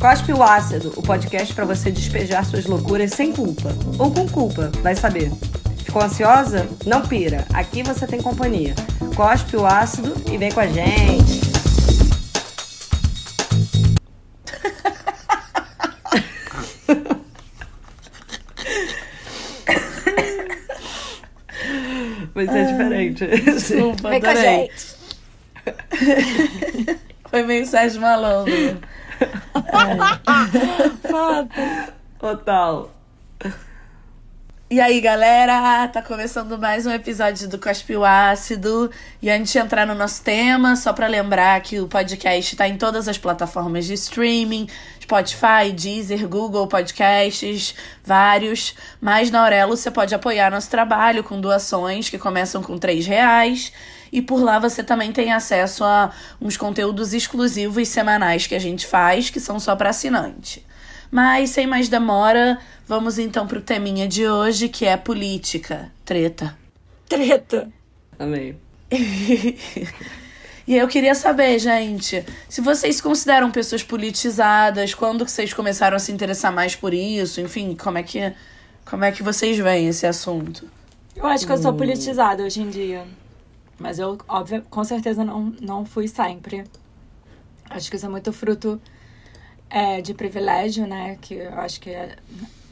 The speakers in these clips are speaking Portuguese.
Cospe o Ácido, o podcast para você despejar suas loucuras sem culpa. Ou com culpa, vai saber. Ficou ansiosa? Não pira. Aqui você tem companhia. Cospe o ácido e vem com a gente. Vai ser diferente. Desculpa, Vem adorei. Foi meio Sérgio Malandro. É. Total. E aí, galera, tá começando mais um episódio do Cospio Ácido. E antes de entrar no nosso tema, só para lembrar que o podcast tá em todas as plataformas de streaming, Spotify, Deezer, Google Podcasts, vários. Mas na Aurelo você pode apoiar nosso trabalho com doações que começam com três reais. E por lá você também tem acesso a uns conteúdos exclusivos semanais que a gente faz, que são só para assinante. Mas sem mais demora, vamos então pro teminha de hoje, que é política. Treta. Treta. Amei. e eu queria saber, gente, se vocês consideram pessoas politizadas, quando que vocês começaram a se interessar mais por isso, enfim, como é que como é que vocês veem esse assunto? Eu acho que eu sou politizada hoje em dia. Mas eu, óbvio, com certeza não, não fui sempre. Acho que isso é muito fruto é, de privilégio, né? Que eu acho que é,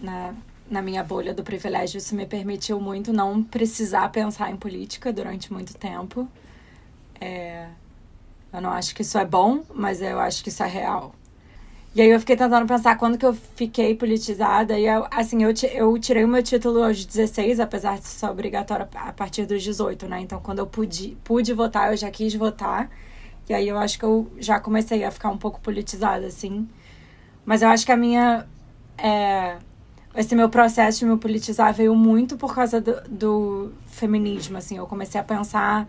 na, na minha bolha do privilégio isso me permitiu muito não precisar pensar em política durante muito tempo. É, eu não acho que isso é bom, mas eu acho que isso é real. E aí eu fiquei tentando pensar quando que eu fiquei politizada. E eu, assim, eu, eu tirei o meu título aos 16, apesar de ser obrigatório a partir dos 18, né? Então, quando eu pude, pude votar, eu já quis votar. E aí eu acho que eu já comecei a ficar um pouco politizada, assim. Mas eu acho que a minha. É, esse meu processo de me politizar veio muito por causa do, do feminismo, assim. Eu comecei a pensar,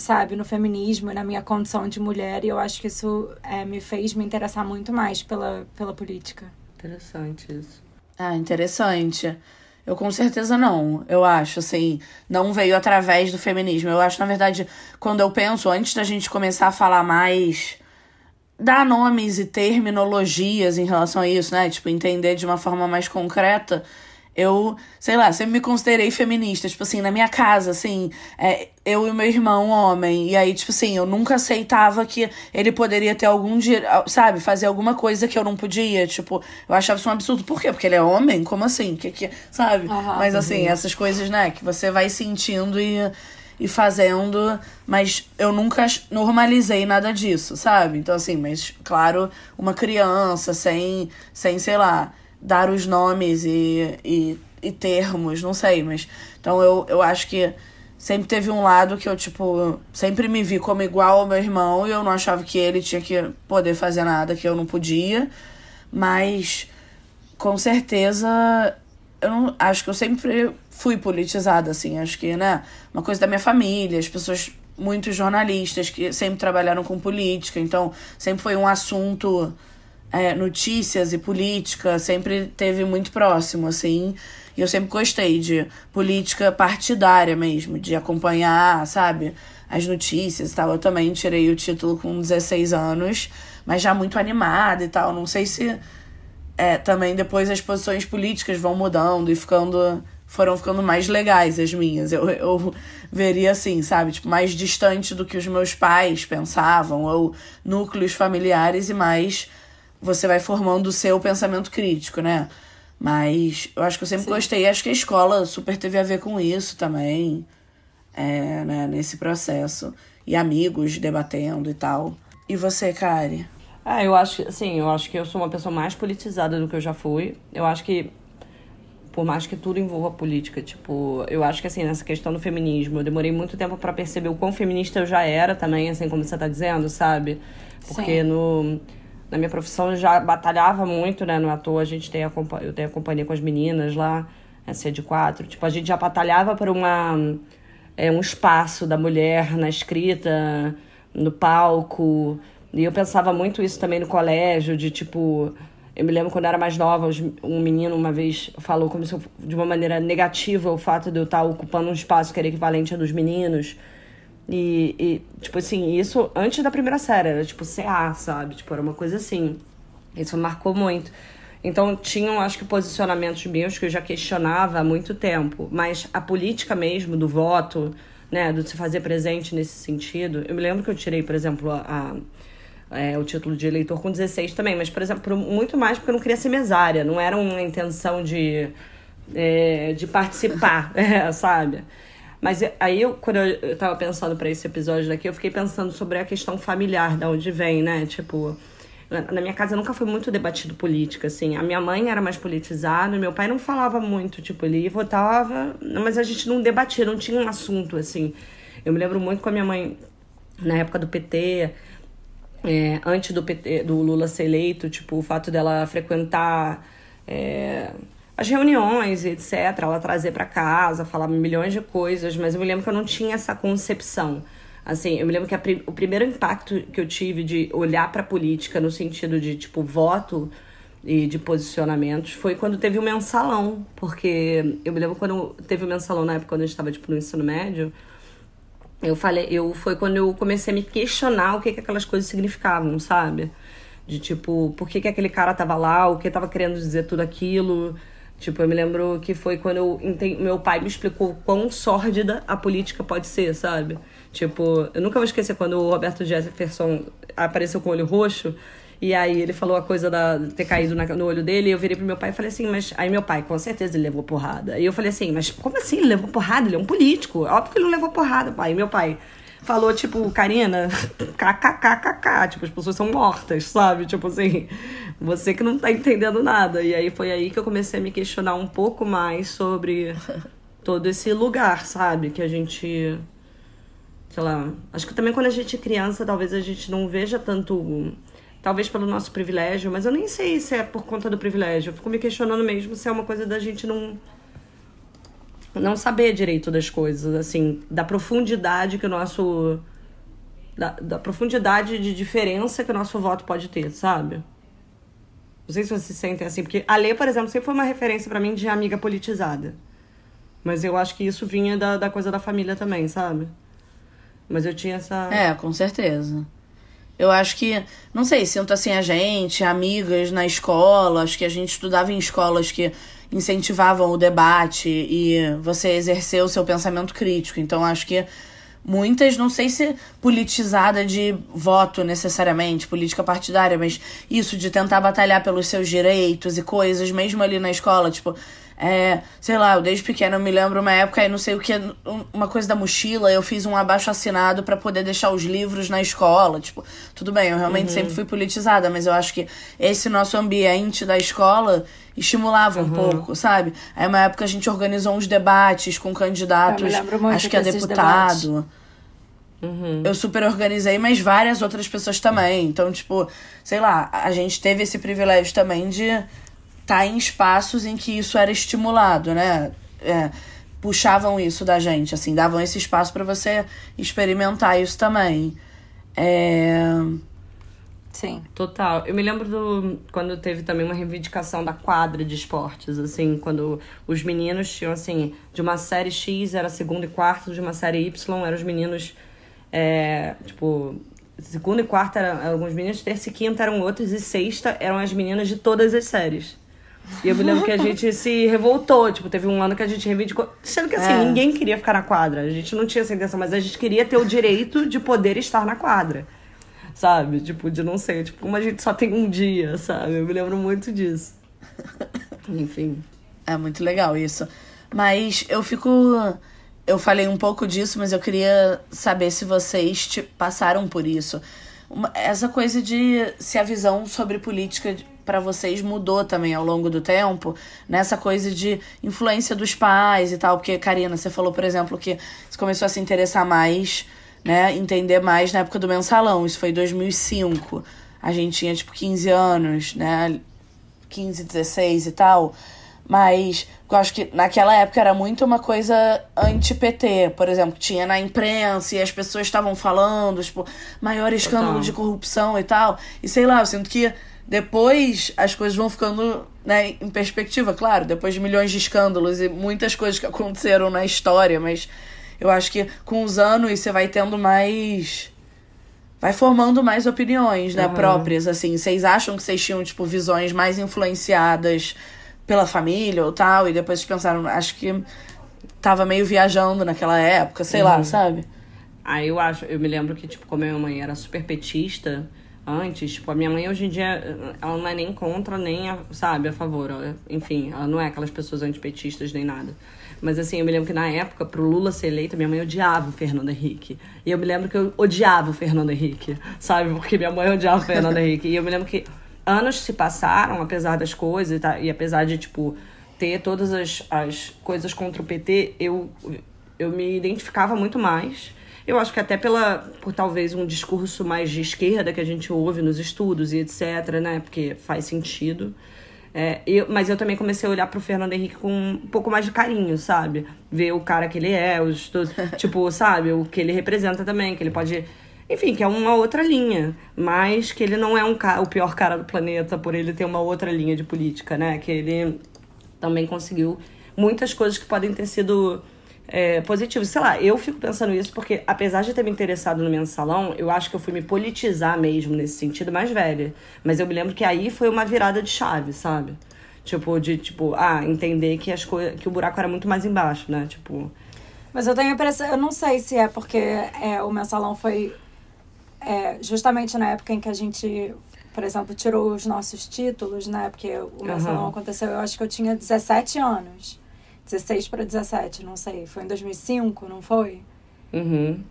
sabe, no feminismo, na minha condição de mulher. E eu acho que isso é, me fez me interessar muito mais pela, pela política. Interessante isso. Ah, interessante. Eu com certeza não, eu acho, assim, não veio através do feminismo. Eu acho, na verdade, quando eu penso, antes da gente começar a falar mais dar nomes e terminologias em relação a isso, né? Tipo, entender de uma forma mais concreta. Eu, sei lá, sempre me considerei feminista. Tipo assim, na minha casa, assim, é, eu e meu irmão, homem. E aí, tipo assim, eu nunca aceitava que ele poderia ter algum direito, sabe, fazer alguma coisa que eu não podia. Tipo, eu achava isso um absurdo. Por quê? Porque ele é homem? Como assim? Que, que, sabe? Uhum, Mas assim, uhum. essas coisas, né, que você vai sentindo e e fazendo, mas eu nunca normalizei nada disso, sabe? Então, assim, mas claro, uma criança sem, sem sei lá, dar os nomes e, e, e termos, não sei, mas. Então eu, eu acho que sempre teve um lado que eu, tipo, sempre me vi como igual ao meu irmão e eu não achava que ele tinha que poder fazer nada que eu não podia, mas com certeza eu não acho que eu sempre fui politizada, assim. Acho que, né, uma coisa da minha família, as pessoas, muitos jornalistas que sempre trabalharam com política, então sempre foi um assunto, é, notícias e política, sempre teve muito próximo, assim. E eu sempre gostei de política partidária mesmo, de acompanhar, sabe, as notícias e tal. Eu também tirei o título com 16 anos, mas já muito animada e tal. Não sei se é, também depois as posições políticas vão mudando e ficando foram ficando mais legais as minhas. Eu, eu veria assim, sabe? Tipo, mais distante do que os meus pais pensavam, ou núcleos familiares, e mais você vai formando o seu pensamento crítico, né? Mas eu acho que eu sempre Sim. gostei. Acho que a escola super teve a ver com isso também, é, né? Nesse processo. E amigos debatendo e tal. E você, Kari? Ah, eu acho, assim, eu acho que eu sou uma pessoa mais politizada do que eu já fui. Eu acho que por mais que tudo envolva política, tipo, eu acho que assim, nessa questão do feminismo, eu demorei muito tempo para perceber o quão feminista eu já era também, assim como você tá dizendo, sabe? Porque Sim. no na minha profissão eu já batalhava muito, né, no ator, a gente tem a eu tenho a companhia com as meninas lá, essa de quatro, tipo, a gente já batalhava por uma é, um espaço da mulher na escrita, no palco, e eu pensava muito isso também no colégio, de tipo, eu me lembro quando eu era mais nova, um menino uma vez falou como se eu, de uma maneira negativa o fato de eu estar ocupando um espaço que era equivalente a dos meninos. E, e, tipo assim, isso antes da primeira série, era tipo CA, sabe? Tipo, era uma coisa assim. Isso marcou muito. Então, tinham, acho que, posicionamentos meus que eu já questionava há muito tempo. Mas a política mesmo, do voto, né, do se fazer presente nesse sentido. Eu me lembro que eu tirei, por exemplo, a, a é, o título de eleitor com 16 também, mas, por exemplo, muito mais porque eu não queria ser mesária, não era uma intenção de, é, de participar, é, sabe? Mas aí, eu, quando eu tava pensando para esse episódio daqui, eu fiquei pensando sobre a questão familiar, da onde vem, né? Tipo, na minha casa nunca foi muito debatido política, assim. A minha mãe era mais politizada, meu pai não falava muito, tipo, ele votava, mas a gente não debatia, não tinha um assunto, assim. Eu me lembro muito com a minha mãe, na época do PT, é, antes do, PT, do Lula ser eleito, tipo, o fato dela frequentar. É, as reuniões, etc., ela trazer para casa, falar milhões de coisas, mas eu me lembro que eu não tinha essa concepção. Assim, eu me lembro que a, o primeiro impacto que eu tive de olhar para política no sentido de, tipo, voto e de posicionamentos foi quando teve o mensalão, porque eu me lembro quando teve o mensalão na época quando eu estava tipo no ensino médio, eu falei, eu foi quando eu comecei a me questionar o que que aquelas coisas significavam, sabe? De tipo, por que que aquele cara tava lá, o que tava querendo dizer tudo aquilo, Tipo, eu me lembro que foi quando eu meu pai me explicou quão sórdida a política pode ser, sabe? Tipo, eu nunca vou esquecer quando o Roberto Jefferson apareceu com o olho roxo. E aí ele falou a coisa da ter caído na, no olho dele, e eu virei pro meu pai e falei assim, mas. Aí meu pai, com certeza ele levou porrada. E eu falei assim, mas como assim ele levou porrada? Ele é um político. Óbvio que ele não levou porrada, pai. E meu pai, falou, tipo, Karina, kkkk, tipo, as pessoas são mortas, sabe? Tipo assim, você que não tá entendendo nada. E aí foi aí que eu comecei a me questionar um pouco mais sobre todo esse lugar, sabe? Que a gente. Sei lá. Acho que também quando a gente é criança, talvez a gente não veja tanto. Talvez pelo nosso privilégio, mas eu nem sei se é por conta do privilégio. Eu fico me questionando mesmo se é uma coisa da gente não não saber direito das coisas, assim, da profundidade que o nosso. Da, da profundidade de diferença que o nosso voto pode ter, sabe? Não sei se vocês se sentem assim, porque a Lê, por exemplo, sempre foi uma referência para mim de amiga politizada. Mas eu acho que isso vinha da, da coisa da família também, sabe? Mas eu tinha essa. É, com certeza. Eu acho que, não sei, sinto assim a gente, amigas na escola, acho que a gente estudava em escolas que incentivavam o debate e você exercer o seu pensamento crítico. Então acho que muitas, não sei se politizada de voto necessariamente, política partidária, mas isso de tentar batalhar pelos seus direitos e coisas, mesmo ali na escola, tipo, é, sei lá, eu desde pequena eu me lembro uma época, aí não sei o que, uma coisa da mochila, eu fiz um abaixo assinado para poder deixar os livros na escola. Tipo, tudo bem, eu realmente uhum. sempre fui politizada, mas eu acho que esse nosso ambiente da escola estimulava um uhum. pouco, sabe? Aí uma época a gente organizou uns debates com candidatos, acho que a deputado. Uhum. Eu super organizei, mas várias outras pessoas também. Então, tipo, sei lá, a gente teve esse privilégio também de tá em espaços em que isso era estimulado, né? É, puxavam isso da gente, assim, davam esse espaço para você experimentar isso também. É... Sim. Total. Eu me lembro do quando teve também uma reivindicação da quadra de esportes, assim, quando os meninos tinham, assim, de uma série X era segundo e quarto, de uma série Y eram os meninos, é, tipo, segundo e quarto eram alguns meninos, terça e quinta eram outros, e sexta eram as meninas de todas as séries. E eu me lembro que a gente se revoltou. Tipo, teve um ano que a gente reivindicou. Sendo que assim, é. ninguém queria ficar na quadra. A gente não tinha essa intenção, mas a gente queria ter o direito de poder estar na quadra. Sabe? Tipo, de não ser. Tipo, como a gente só tem um dia, sabe? Eu me lembro muito disso. Enfim. É muito legal isso. Mas eu fico. Eu falei um pouco disso, mas eu queria saber se vocês te passaram por isso. Essa coisa de se a visão sobre política para vocês mudou também ao longo do tempo, nessa coisa de influência dos pais e tal, porque Karina, você falou, por exemplo, que você começou a se interessar mais, né, entender mais na época do mensalão, isso foi em 2005. A gente tinha tipo 15 anos, né, 15, 16 e tal. Mas eu acho que naquela época era muito uma coisa anti-PT, por exemplo, tinha na imprensa e as pessoas estavam falando, tipo, maior escândalo Total. de corrupção e tal. E sei lá, eu sinto que depois as coisas vão ficando né, em perspectiva, claro, depois de milhões de escândalos e muitas coisas que aconteceram na história, mas eu acho que com os anos você vai tendo mais vai formando mais opiniões, né, uhum. próprias, assim. Vocês acham que vocês tinham, tipo, visões mais influenciadas pela família ou tal, e depois pensaram, acho que tava meio viajando naquela época, sei uhum. lá, sabe? Ah, eu acho, eu me lembro que, tipo, como a minha mãe era super petista antes, tipo, a minha mãe hoje em dia, ela não é nem contra, nem, a, sabe, a favor. Ela, enfim, ela não é aquelas pessoas antipetistas nem nada. Mas assim, eu me lembro que na época, pro Lula ser eleito, minha mãe odiava o Fernando Henrique. E eu me lembro que eu odiava o Fernando Henrique, sabe? Porque minha mãe odiava o Fernando Henrique. E eu me lembro que anos se passaram, apesar das coisas, e, tá, e apesar de, tipo, ter todas as, as coisas contra o PT, eu, eu me identificava muito mais. Eu acho que até pela, por talvez um discurso mais de esquerda que a gente ouve nos estudos e etc, né? Porque faz sentido. É, eu, mas eu também comecei a olhar pro Fernando Henrique com um pouco mais de carinho, sabe? Ver o cara que ele é, os, tipo, sabe? O que ele representa também, que ele pode. Enfim, que é uma outra linha. Mas que ele não é um o pior cara do planeta por ele ter uma outra linha de política, né? Que ele também conseguiu muitas coisas que podem ter sido é, positivos. Sei lá, eu fico pensando isso porque, apesar de ter me interessado no mensalão, eu acho que eu fui me politizar mesmo nesse sentido mais velha. Mas eu me lembro que aí foi uma virada de chave, sabe? Tipo, de, tipo, ah, entender que as coisas. que o buraco era muito mais embaixo, né? Tipo. Mas eu tenho a impressão, eu não sei se é porque é, o mensalão foi é, justamente na época em que a gente, por exemplo, tirou os nossos títulos, né? Porque o mensalão uhum. aconteceu, eu acho que eu tinha 17 anos. 16 para 17, não sei. Foi em 2005, não foi? Uhum.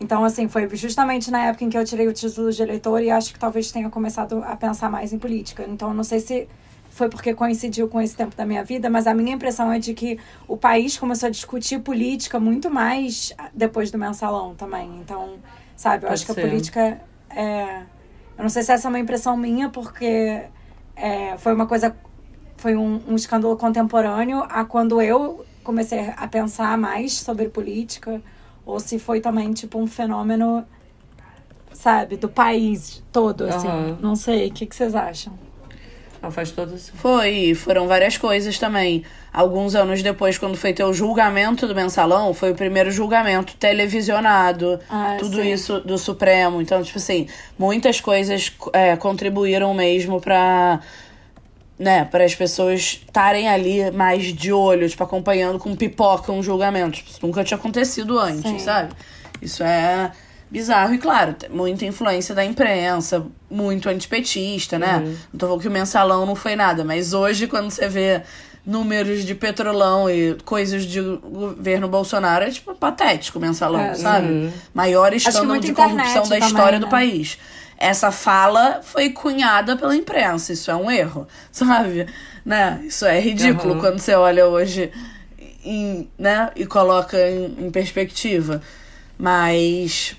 Então, assim, foi justamente na época em que eu tirei o título de eleitor e acho que talvez tenha começado a pensar mais em política. Então, não sei se foi porque coincidiu com esse tempo da minha vida, mas a minha impressão é de que o país começou a discutir política muito mais depois do mensalão também. Então, sabe, eu Pode acho ser. que a política é. Eu não sei se essa é uma impressão minha, porque é, foi uma coisa foi um, um escândalo contemporâneo a quando eu comecei a pensar mais sobre política, ou se foi também, tipo, um fenômeno, sabe, do país todo, assim. Uhum. Não sei, o que, que vocês acham? Não, faz todo isso. Foi, foram várias coisas também. Alguns anos depois, quando foi ter o julgamento do mensalão, foi o primeiro julgamento televisionado, ah, tudo sim. isso do Supremo. Então, tipo assim, muitas coisas é, contribuíram mesmo para né, para as pessoas estarem ali mais de olho, tipo, acompanhando com pipoca um julgamento. Tipo, isso nunca tinha acontecido antes, Sim. sabe? Isso é bizarro. E claro, muita influência da imprensa, muito antipetista, né? Uhum. Não tô falando que o mensalão não foi nada, mas hoje, quando você vê números de petrolão e coisas de governo Bolsonaro, é tipo patético o mensalão, é, sabe? Uhum. Maior escândalo de corrupção da história né? do país essa fala foi cunhada pela imprensa. Isso é um erro, sabe? Né? Isso é ridículo uhum. quando você olha hoje em, né? e coloca em, em perspectiva. Mas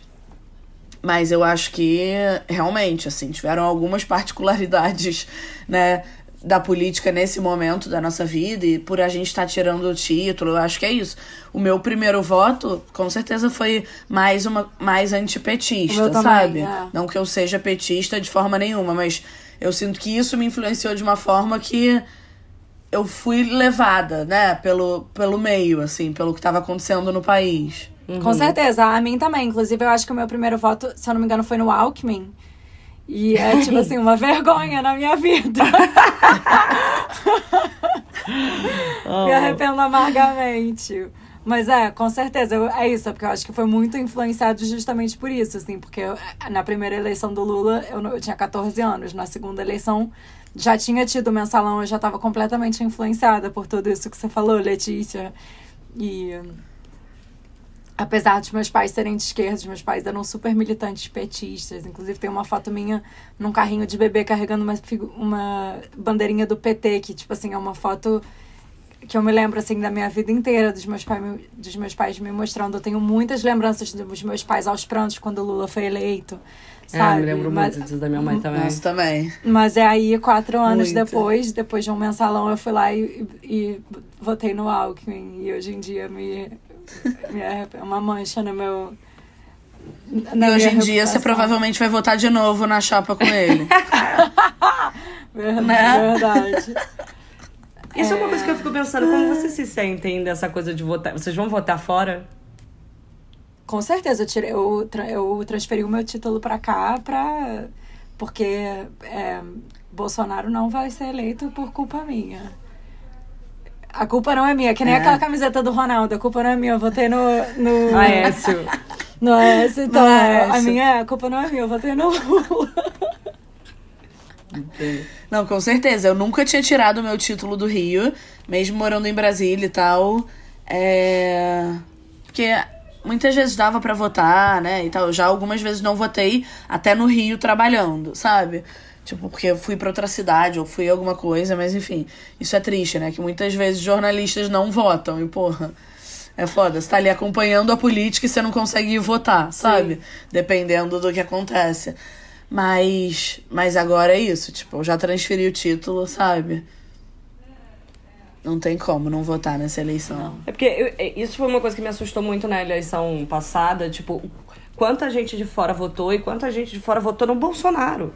mas eu acho que realmente assim tiveram algumas particularidades né da política nesse momento da nossa vida e por a gente estar tá tirando o título, eu acho que é isso. O meu primeiro voto, com certeza, foi mais uma mais antipetista, sabe? é. Não que eu seja petista de forma nenhuma, mas eu sinto que isso me influenciou de uma forma que eu fui levada, né, pelo, pelo meio, assim, pelo que estava acontecendo no país. Uhum. Com certeza, a mim também. Inclusive, eu acho que o meu primeiro voto, se eu não me engano, foi no Alckmin. E é, tipo assim, uma vergonha na minha vida. oh. Me arrependo amargamente. Mas é, com certeza, é isso, porque eu acho que foi muito influenciado justamente por isso, assim, porque eu, na primeira eleição do Lula eu, eu tinha 14 anos, na segunda eleição já tinha tido o mensalão, eu já estava completamente influenciada por tudo isso que você falou, Letícia. E apesar dos meus pais serem de esquerda, os meus pais eram super militantes petistas. Inclusive, tem uma foto minha num carrinho de bebê carregando uma, uma bandeirinha do PT, que, tipo assim, é uma foto que eu me lembro, assim, da minha vida inteira, dos meus, pai, dos meus pais me mostrando. Eu tenho muitas lembranças dos meus pais aos prantos quando o Lula foi eleito. Sabe? É, eu me lembro Mas, muito disso da minha mãe também. Nossa, também. Mas é aí, quatro anos muito. depois, depois de um mensalão, eu fui lá e, e, e votei no Alckmin. E hoje em dia me, é uma mancha no meu. Na e hoje em dia você provavelmente vai votar de novo na chapa com ele. verdade, né? verdade. Isso é... é uma coisa que eu fico pensando, como vocês se sentem dessa coisa de votar? Vocês vão votar fora? com certeza, eu, tirei, eu, eu transferi o meu título para cá pra, porque é, Bolsonaro não vai ser eleito por culpa minha. A culpa não é minha, que nem é. aquela camiseta do Ronaldo. A culpa não é minha, eu votei no. no... Aécio. No Aécio, então. Aécio. A minha a culpa não é minha, eu votei no Lula. Não, com certeza. Eu nunca tinha tirado o meu título do Rio, mesmo morando em Brasília e tal. É. Porque muitas vezes dava para votar, né? E tal. Já algumas vezes não votei, até no Rio trabalhando, sabe? Tipo, porque eu fui para outra cidade ou fui alguma coisa, mas enfim, isso é triste, né? Que muitas vezes jornalistas não votam e, porra, é foda. Você tá ali acompanhando a política e você não consegue ir votar, sabe? Sim. Dependendo do que acontece. Mas, mas agora é isso, tipo, eu já transferi o título, sabe? Não tem como não votar nessa eleição. Não. É porque eu, é, isso foi uma coisa que me assustou muito na eleição passada, tipo, quanta gente de fora votou e quanta gente de fora votou no Bolsonaro.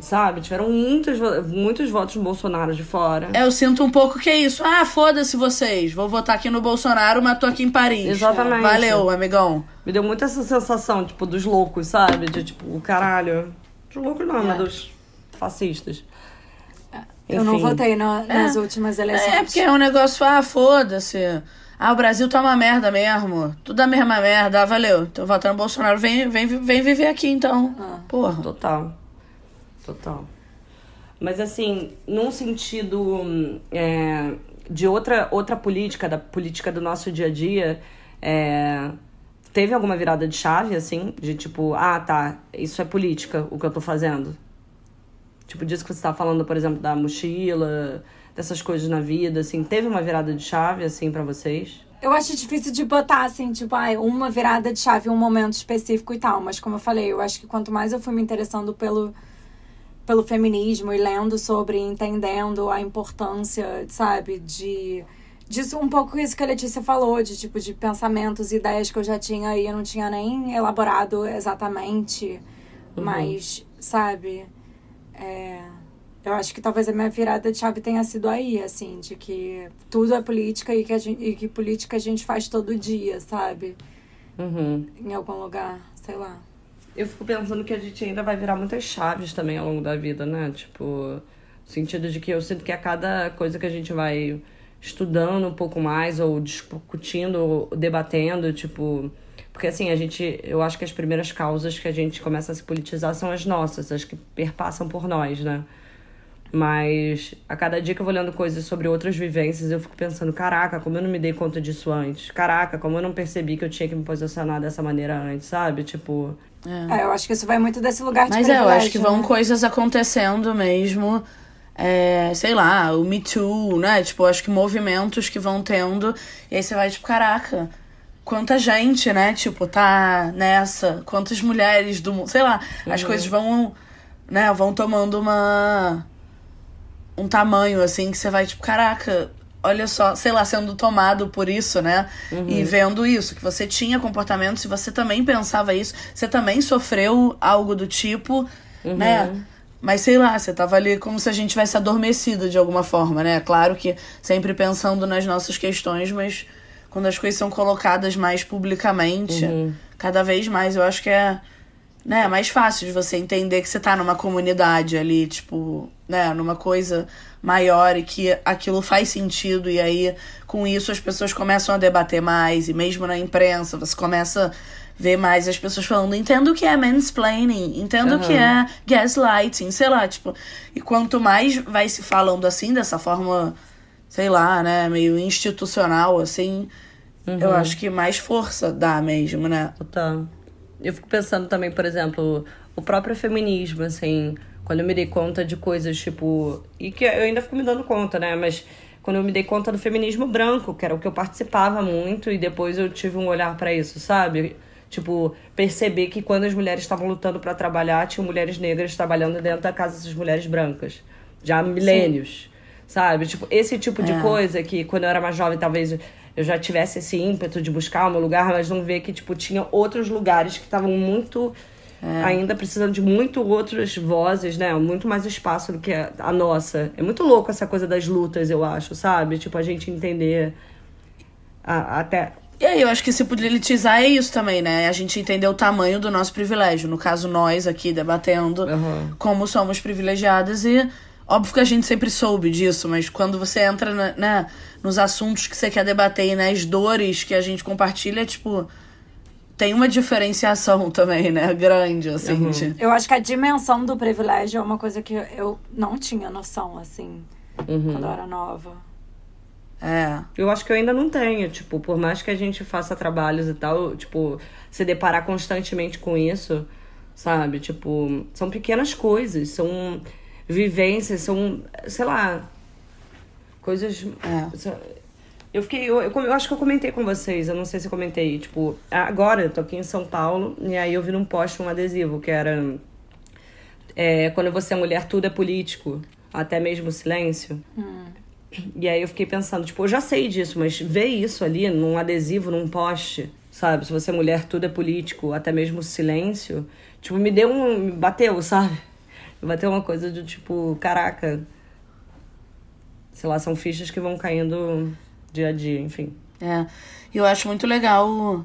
Sabe? Tiveram muitos, muitos votos no Bolsonaro de fora. É, eu sinto um pouco que é isso. Ah, foda-se vocês. Vou votar aqui no Bolsonaro, mas tô aqui em Paris. Exatamente. Valeu, amigão. Me deu muito essa sensação, tipo, dos loucos, sabe? De tipo, caralho. Dos loucos não, é. mas dos fascistas. Eu não votei no, nas é. últimas eleições. É, porque é um negócio, ah, foda-se. Ah, o Brasil tá uma merda mesmo. Tudo a mesma merda. Ah, valeu. Então vota no Bolsonaro. Vem, vem, vem viver aqui, então. Ah. Porra. Total. Total. Mas assim, num sentido é, de outra, outra política, da política do nosso dia a dia, é, teve alguma virada de chave, assim? De tipo, ah, tá, isso é política, o que eu tô fazendo? Tipo, disso que você tá falando, por exemplo, da mochila, dessas coisas na vida, assim, teve uma virada de chave, assim, para vocês? Eu acho difícil de botar, assim, tipo, ah, uma virada de chave, um momento específico e tal. Mas como eu falei, eu acho que quanto mais eu fui me interessando pelo pelo feminismo e lendo sobre, entendendo a importância, sabe, de disso um pouco isso que a Letícia falou, de tipo de pensamentos, ideias que eu já tinha e eu não tinha nem elaborado exatamente, uhum. mas, sabe, é, eu acho que talvez a minha virada de chave tenha sido aí, assim, de que tudo é política e que, gente, e que política a gente faz todo dia, sabe? Uhum. Em algum lugar, sei lá eu fico pensando que a gente ainda vai virar muitas chaves também ao longo da vida, né? Tipo, no sentido de que eu sinto que a cada coisa que a gente vai estudando um pouco mais, ou discutindo, ou debatendo, tipo. Porque assim, a gente. Eu acho que as primeiras causas que a gente começa a se politizar são as nossas, as que perpassam por nós, né? Mas a cada dia que eu vou lendo coisas sobre outras vivências, eu fico pensando, caraca, como eu não me dei conta disso antes. Caraca, como eu não percebi que eu tinha que me posicionar dessa maneira antes, sabe? Tipo. É. é eu acho que isso vai muito desse lugar de Mas é, eu acho que vão né? coisas acontecendo mesmo. É, sei lá, o Me Too, né? Tipo, acho que movimentos que vão tendo. E aí você vai, tipo, caraca, quanta gente, né? Tipo, tá nessa. Quantas mulheres do mundo. Sei lá, uhum. as coisas vão, né? Vão tomando uma um tamanho, assim, que você vai, tipo, caraca, olha só, sei lá, sendo tomado por isso, né? Uhum. E vendo isso, que você tinha comportamento, se você também pensava isso, você também sofreu algo do tipo, uhum. né? Mas sei lá, você tava ali como se a gente tivesse adormecido de alguma forma, né? Claro que sempre pensando nas nossas questões, mas quando as coisas são colocadas mais publicamente, uhum. cada vez mais eu acho que é né, mais fácil de você entender que você tá numa comunidade ali, tipo, né, numa coisa maior e que aquilo faz sentido e aí com isso as pessoas começam a debater mais e mesmo na imprensa você começa a ver mais as pessoas falando, entendo o que é mansplaining, entendo o que é gaslighting, sei lá, tipo, e quanto mais vai se falando assim, dessa forma, sei lá, né, meio institucional, assim, uhum. eu acho que mais força dá mesmo, né? Total eu fico pensando também, por exemplo, o próprio feminismo, assim, quando eu me dei conta de coisas tipo. E que eu ainda fico me dando conta, né? Mas quando eu me dei conta do feminismo branco, que era o que eu participava muito, e depois eu tive um olhar para isso, sabe? Tipo, perceber que quando as mulheres estavam lutando para trabalhar, tinham mulheres negras trabalhando dentro da casa dessas mulheres brancas. Já há milênios. Sim. Sabe? Tipo, esse tipo de é. coisa que quando eu era mais jovem, talvez eu já tivesse esse ímpeto de buscar o meu lugar, mas não ver que, tipo, tinha outros lugares que estavam muito. É. Ainda precisando de muito outras vozes, né? Muito mais espaço do que a, a nossa. É muito louco essa coisa das lutas, eu acho, sabe? Tipo, a gente entender a, até E aí, eu acho que se politizar é isso também, né? A gente entender o tamanho do nosso privilégio. No caso, nós aqui debatendo Uhum. como somos privilegiadas e. Óbvio que a gente sempre soube disso, mas quando você entra na- né, nos assuntos que você quer debater e nas dores que a gente compartilha, tipo. Tem uma diferenciação também, né? Grande, assim. Uhum. de- Eu acho que a dimensão do privilégio é uma coisa que eu não tinha noção, assim, Uhum. quando eu era nova. É. Eu acho que eu ainda não tenho, tipo, por mais que a gente faça trabalhos e tal, tipo, se deparar constantemente com isso, sabe? Tipo, são pequenas coisas, são vivências, são, sei lá, coisas. É. Eu fiquei, eu, eu, eu acho que eu comentei com vocês, eu não sei se eu comentei, tipo, agora eu tô aqui em São Paulo e aí eu vi num post um adesivo que era é, quando você é mulher, tudo é político, até mesmo o silêncio. E aí eu fiquei pensando, tipo, eu já sei disso, mas ver isso ali num adesivo, num poste, sabe? Se você é mulher, tudo é político, até mesmo o silêncio, tipo, me deu um. me bateu, sabe? Me bateu uma coisa do tipo, caraca. Sei lá, são fichas que vão caindo dia a dia, enfim. É. Eu acho muito legal.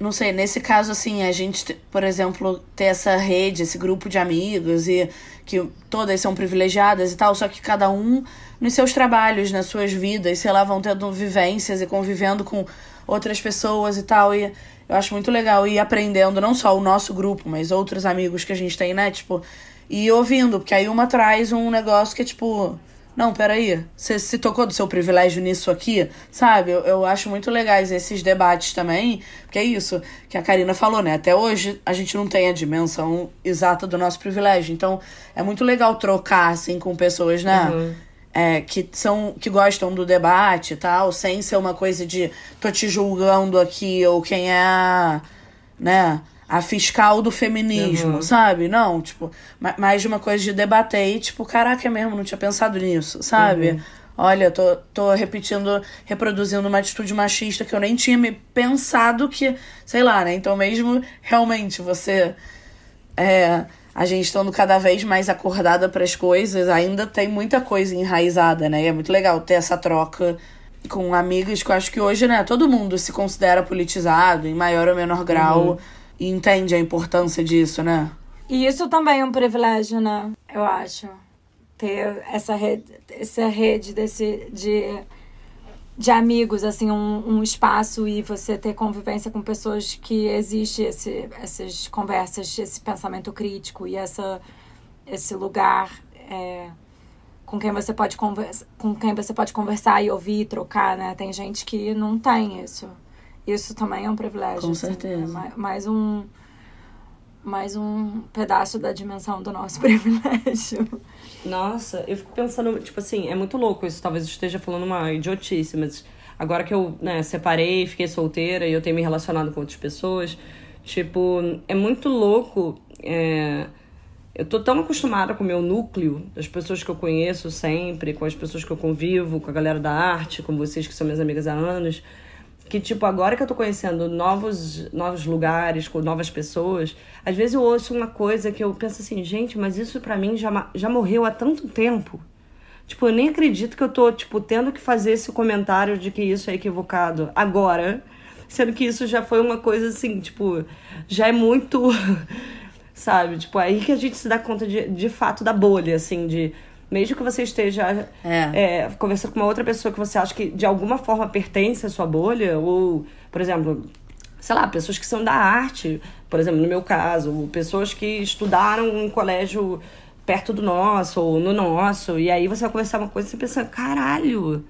Não sei, nesse caso, assim, a gente, te- por exemplo, ter essa rede, esse grupo de amigos e que todas são privilegiadas e tal, só que cada um nos seus trabalhos, nas suas vidas, sei lá, vão tendo vivências e convivendo com outras pessoas e tal. E eu acho muito legal ir aprendendo, não só o nosso grupo, mas outros amigos que a gente tem, né? Tipo, e ouvindo, porque aí uma traz um negócio que é tipo. Não, peraí. Você se tocou do seu privilégio nisso aqui? Sabe? Eu, eu acho muito legais esses debates também. Porque é isso que a Karina falou, né? Até hoje a gente não tem a dimensão exata do nosso privilégio. Então é muito legal trocar, assim, com pessoas, né? Uhum. É, que são que gostam do debate e tal, sem ser uma coisa de tô te julgando aqui, ou quem é né, a fiscal do feminismo, Uhum. sabe? Não, tipo, ma- mais de uma coisa de debater e, tipo, caraca, é mesmo, não tinha pensado nisso, sabe? Olha, tô, tô repetindo, reproduzindo uma atitude machista que eu nem tinha me pensado que, sei lá, né? Então, mesmo realmente você é, a gente estando cada vez mais acordada para as coisas, ainda tem muita coisa enraizada, né? E é muito legal ter essa troca com amigas que eu acho que hoje, né, todo mundo se considera politizado, em maior ou menor grau, e entende a importância disso, né? E isso também é um privilégio, né? Eu acho. Ter essa rede, essa rede desse, de, de amigos, assim, um, um espaço e você ter convivência com pessoas que existe esse, essas conversas, esse pensamento crítico e essa, esse lugar é, com quem você pode conversa, com quem você pode conversar e ouvir, trocar, né? Tem gente que não tem isso. Isso também é um privilégio. Com assim, certeza. é mais, mais um mais um pedaço da dimensão do nosso privilégio. Nossa, eu fico pensando, tipo assim, é muito louco isso. Talvez eu esteja falando uma idiotice, mas agora que eu, né, separei, fiquei solteira e eu tenho me relacionado com outras pessoas, tipo, é muito louco. é, Eu tô tão acostumada com o meu núcleo, das pessoas que eu conheço sempre, com as pessoas que eu convivo, com a galera da arte, com vocês que são minhas amigas há anos, que, tipo, agora que eu tô conhecendo novos, novos lugares, com novas pessoas, às vezes eu ouço uma coisa que eu penso assim, gente, mas isso pra mim já, já morreu há tanto tempo. Tipo, eu nem acredito que eu tô, tipo, tendo que fazer esse comentário de que isso é equivocado agora, sendo que isso já foi uma coisa assim, tipo, já é muito. Sabe? Tipo, aí que a gente se dá conta de, de fato da bolha, assim, de. Mesmo que você esteja É. é, conversando com uma outra pessoa que você acha que de alguma forma pertence à sua bolha, ou, por exemplo, sei lá, pessoas que são da arte, por exemplo, no meu caso, ou pessoas que estudaram em um colégio perto do nosso, ou no nosso, e aí você vai conversar uma coisa e você pensa, caralho,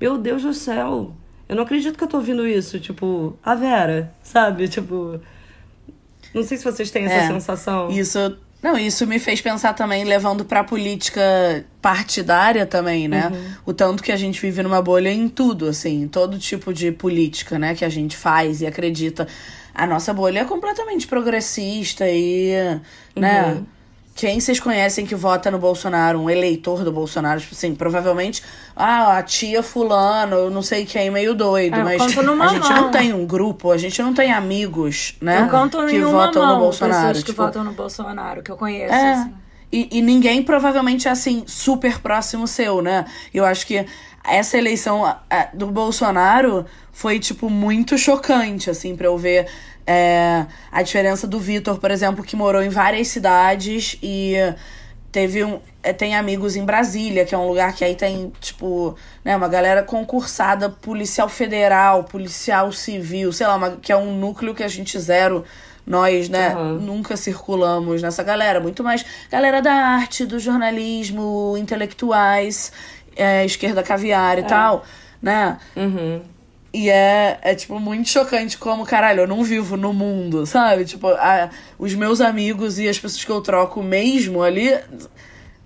meu Deus do céu, eu não acredito que eu tô ouvindo isso, tipo, a Vera, sabe? Tipo, não sei se vocês têm essa É, sensação. Isso. Não, isso me fez pensar também, levando pra política partidária também, né? O tanto que a gente vive numa bolha em tudo, assim, em todo tipo de política, né? Que a gente faz e acredita. A nossa bolha é completamente progressista e, né? Quem vocês conhecem que vota no Bolsonaro, um eleitor do Bolsonaro, tipo assim, provavelmente, ah, a tia fulano, eu não sei quem, meio doido, É, mas a gente mão. não tem um grupo, a gente não tem amigos, né? eu conto que votam mão no Bolsonaro. pessoas que tipo, votam no Bolsonaro, que eu conheço, é. assim. E, e ninguém provavelmente é assim, super próximo seu, né? Eu acho que essa eleição do Bolsonaro foi, tipo, muito chocante, assim, pra eu ver é, a diferença do Vitor, por exemplo, que morou em várias cidades e teve um. É, tem amigos em Brasília, que é um lugar que aí tem, tipo, né, uma galera concursada, policial federal, policial civil, sei lá, uma, que é um núcleo que a gente zero nós, né, uhum. nunca circulamos nessa galera. Muito mais galera da arte, do jornalismo, intelectuais, é, esquerda caviar e é. tal, né? Uhum. E é, é, tipo, muito chocante como, caralho, eu não vivo no mundo, sabe? Tipo, a, os meus amigos e as pessoas que eu troco mesmo ali,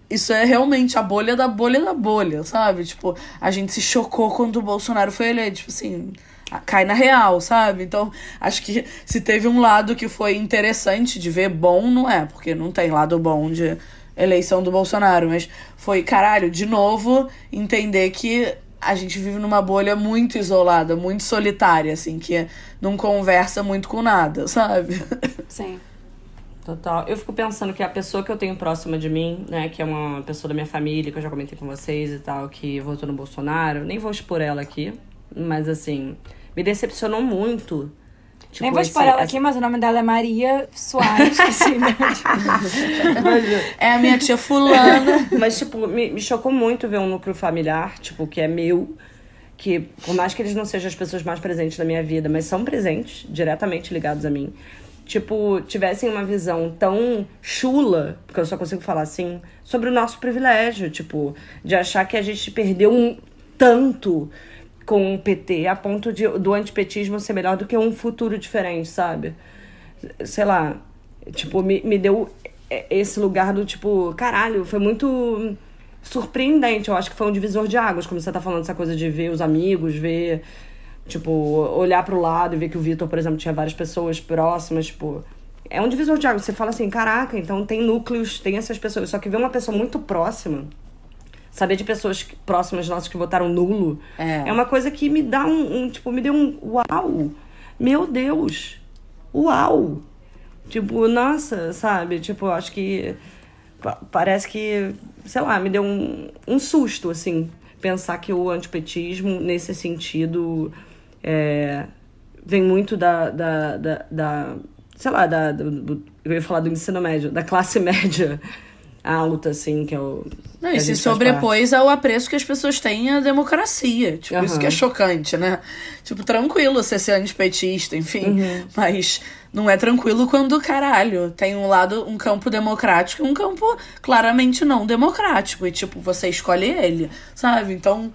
isso é realmente a bolha da bolha da bolha, sabe? Tipo, a gente se chocou quando o Bolsonaro foi eleito, tipo assim, cai na real, sabe? Então, acho que se teve um lado que foi interessante de ver, bom não é, porque não tem lado bom de eleição do Bolsonaro, mas foi, caralho, de novo, entender que a gente vive numa bolha muito isolada, muito solitária, assim, que não conversa muito com nada, sabe? Sim. Total. Eu fico pensando que a pessoa que eu tenho próxima de mim, né, que é uma pessoa da minha família, que eu já comentei com vocês e tal, que votou no Bolsonaro, nem vou expor ela aqui, mas assim, me decepcionou muito Tipo, Nem vou expor ela aqui, mas o nome dela é Maria Soares, assim, né? é a minha tia fulana. Mas, tipo, me, me chocou muito ver um núcleo familiar, tipo, que é meu, que por mais que eles não sejam as pessoas mais presentes na minha vida, mas são presentes, diretamente ligados a mim. Tipo, tivessem uma visão tão chula, porque eu só consigo falar assim, sobre o nosso privilégio, tipo, de achar que a gente perdeu um tanto com o PT a ponto de, do antipetismo ser melhor do que um futuro diferente, sabe? Sei lá, tipo, me, me deu esse lugar do tipo, caralho, foi muito surpreendente. Eu acho que foi um divisor de águas, como você tá falando, essa coisa de ver os amigos, ver, tipo, olhar pro lado e ver que o Vitor, por exemplo, tinha várias pessoas próximas, tipo. É um divisor de águas. Você fala assim, caraca, então tem núcleos, tem essas pessoas. Só que ver uma pessoa muito próxima saber de pessoas próximas nossas que votaram nulo é, é uma coisa que me dá um, um, tipo me deu um uau. Meu Deus. Uau. Tipo nossa sabe? Tipo acho que parece que sei lá me deu um, um susto assim pensar que o antipetismo nesse sentido é, vem muito da, da, da, da sei lá da, do, eu ia falar do ensino médio da classe média alta, assim, que é o. Não, e se sobrepôs ao apreço que as pessoas têm à democracia. Tipo, uhum. isso que é chocante, né? Tipo, tranquilo você ser antipetista, enfim. Uhum. Mas não é tranquilo quando, caralho, tem um lado, um campo democrático e um campo claramente não democrático. E, tipo, você escolhe ele, sabe? Então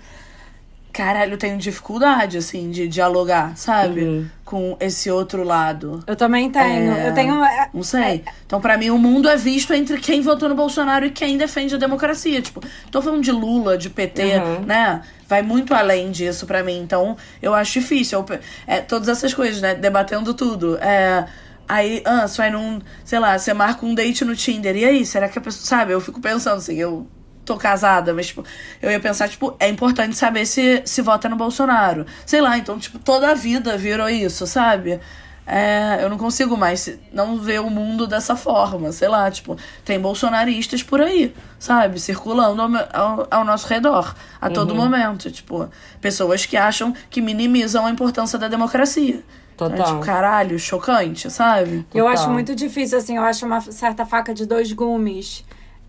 caralho, eu tenho dificuldade, assim, de dialogar, sabe? Uhum. Com esse outro lado. Eu também tenho. É... Eu tenho. É, não sei. É... Então, para mim, o mundo é visto entre quem votou no Bolsonaro e quem defende a democracia. Tipo, tô falando de Lula, de PT, uhum. né? Vai muito além disso para mim. Então, eu acho difícil. Eu, é, todas essas coisas, né? Debatendo tudo. É. Aí, ah, você vai num, sei lá, você marca um date no Tinder. E aí, será que a pessoa. Sabe, eu fico pensando assim, eu tô casada, mas, tipo, eu ia pensar, tipo, é importante saber se, se vota no Bolsonaro. Sei lá, então, tipo, toda a vida virou isso, sabe? É, eu não consigo mais não ver o mundo dessa forma, sei lá, tipo, tem bolsonaristas por aí, sabe? Circulando ao, ao, ao nosso redor, a uhum. todo momento, tipo, pessoas que acham que minimizam a importância da democracia. Total. É, tipo, caralho, chocante, sabe? Total. Eu acho muito difícil, assim, eu acho uma certa faca de dois gumes.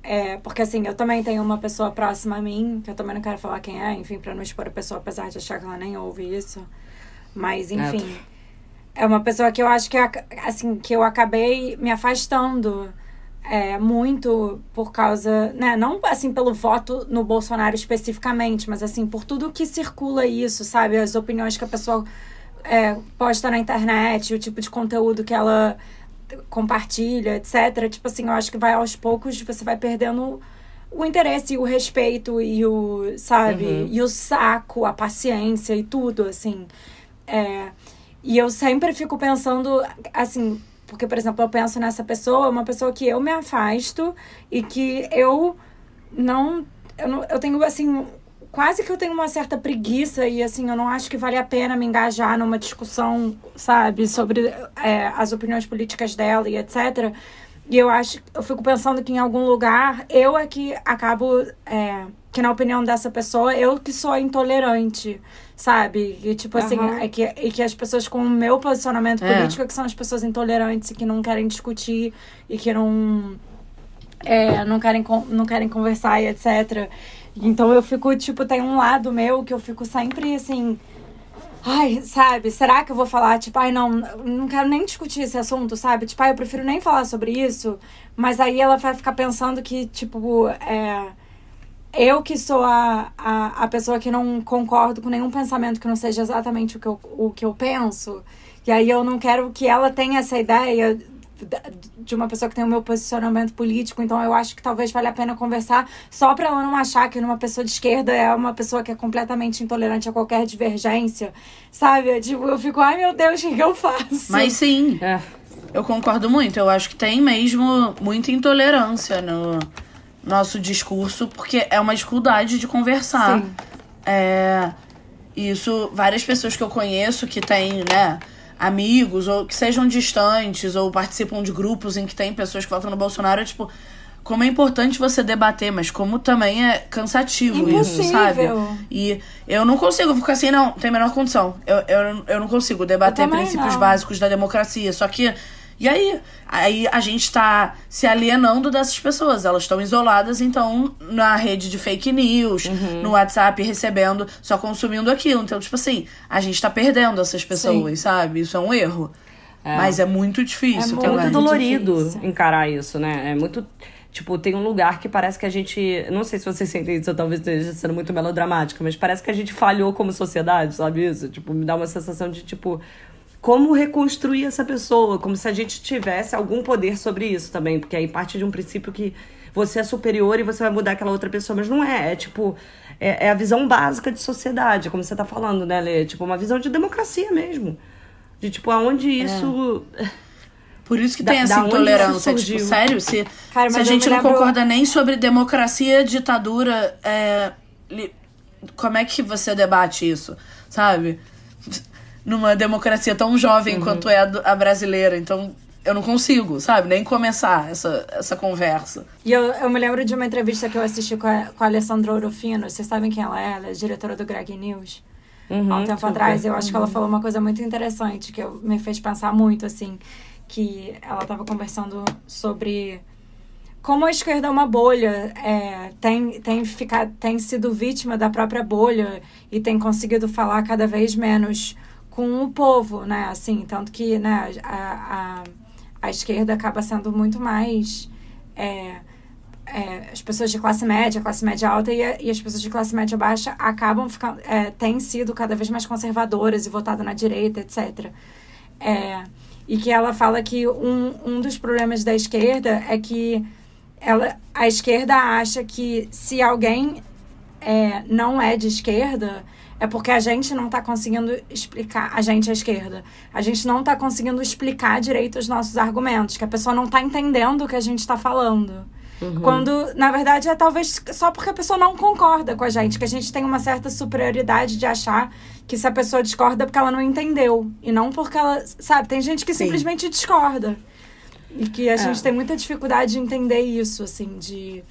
É, porque assim, eu também tenho uma pessoa próxima a mim, que eu também não quero falar quem é, enfim, pra não expor a pessoa, apesar de achar que ela nem ouve isso. Mas, enfim. É, é uma pessoa que eu acho que, assim, que eu acabei me afastando é, muito por causa, né, não assim pelo voto no Bolsonaro especificamente, mas assim, por tudo que circula isso, sabe? As opiniões que a pessoa é, posta na internet, o tipo de conteúdo que ela compartilha, etc. Tipo assim, eu acho que vai aos poucos, você vai perdendo o interesse e o respeito e o, sabe? Uhum. E o saco, a paciência e tudo, assim. É, e eu sempre fico pensando, assim, porque, por exemplo, eu penso nessa pessoa, uma pessoa que eu me afasto e que eu não. Eu, não, eu tenho, assim, quase que eu tenho uma certa preguiça e assim, eu não acho que vale a pena me engajar numa discussão, sabe, sobre é, as opiniões políticas dela e etc. E eu acho, eu fico pensando que em algum lugar eu é que acabo, é, que na opinião dessa pessoa, eu que sou intolerante, sabe? E tipo assim, é que, e que as pessoas com o meu posicionamento É. político é que são as pessoas intolerantes e que não querem discutir e que não. É, não querem, não querem conversar e etc. Então eu fico, tipo, tem um lado meu que eu fico sempre assim. Ai, sabe, será que eu vou falar, tipo, ai, não, não quero nem discutir esse assunto, sabe? Tipo, ai, eu prefiro nem falar sobre isso. Mas aí ela vai ficar pensando que, tipo, é. Eu que sou a, a, a pessoa que não concordo com nenhum pensamento que não seja exatamente o que eu, o que eu penso. E aí eu não quero que ela tenha essa ideia de uma pessoa que tem o meu posicionamento político, então eu acho que talvez valha a pena conversar só pra ela não achar que uma pessoa de esquerda é uma pessoa que é completamente intolerante a qualquer divergência, sabe? Eu, Tipo, eu fico, ai meu Deus, o que que eu faço? Mas sim, É. eu concordo muito. Eu acho que tem mesmo muita intolerância no nosso discurso, porque é uma dificuldade de conversar. Sim. É, isso, várias pessoas que eu conheço que têm, né, amigos, ou que sejam distantes, ou participam de grupos em que tem pessoas que votam no Bolsonaro, é tipo, como é importante você debater, mas como também é cansativo isso, sabe? Impossível. E eu não consigo ficar assim, não, tem a menor condição. Eu, eu, eu não consigo debater Eu princípios não. básicos da democracia. Só que. E aí? Aí a gente tá se alienando dessas pessoas. Elas estão isoladas, então, na rede de fake news, Uhum. no WhatsApp, recebendo, só consumindo aquilo. Então, tipo assim, a gente tá perdendo essas pessoas, sabe? Isso é um erro. Mas é muito difícil É É também. muito dolorido difícil. encarar isso, né? É muito. Tipo, tem um lugar que parece que a gente. Não sei se vocês sentem isso, eu talvez esteja sendo muito melodramática, mas parece que a gente falhou como sociedade, sabe isso? Tipo, me dá uma sensação de, tipo. Como reconstruir essa pessoa? Como se a gente tivesse algum poder sobre isso também. Porque aí parte de um princípio que você é superior e você vai mudar aquela outra pessoa. Mas não é. É tipo. É, é a visão básica de sociedade, como você tá falando, né, Lê? Tipo, uma visão de democracia mesmo. De tipo, aonde isso. Por isso que Da- tem essa intolerância. Tipo, sério, se, Cara, se a gente não concorda nem sobre democracia, ditadura, é, li- como é que você debate isso, sabe? Numa democracia tão jovem quanto é a, a brasileira. Então, eu não consigo, sabe? Nem começar essa, essa conversa. E eu, eu me lembro de uma entrevista que eu assisti com a, com a Alessandra Orofino. Vocês sabem quem ela é? Ela é diretora do Greg News. Uhum, Há um tempo atrás, eu acho que ela falou uma coisa muito interessante, que eu, me fez pensar muito, assim, que ela estava conversando sobre como a esquerda é uma bolha, é, tem, tem, ficado, tem sido vítima da própria bolha e tem conseguido falar cada vez menos com o povo, né? Assim, tanto que né, a, a, a esquerda acaba sendo muito mais. é, é, as pessoas de classe média, classe média alta e, e as pessoas de classe média baixa acabam ficando, é, têm sido cada vez mais conservadoras e votadas na direita, etc. É, e que ela fala que um, um dos problemas da esquerda é que ela, a esquerda acha que se alguém é, não é de esquerda, é porque a gente não está conseguindo explicar. A gente é esquerda. A gente não está conseguindo explicar direito os nossos argumentos, que a pessoa não está entendendo o que a gente está falando. Quando, na verdade, é talvez só porque a pessoa não concorda com a gente, que a gente tem uma certa superioridade de achar que se a pessoa discorda é porque ela não entendeu. E não porque ela. Sabe, tem gente que Sim. simplesmente discorda. E que a É. gente tem muita dificuldade de entender isso, assim, de,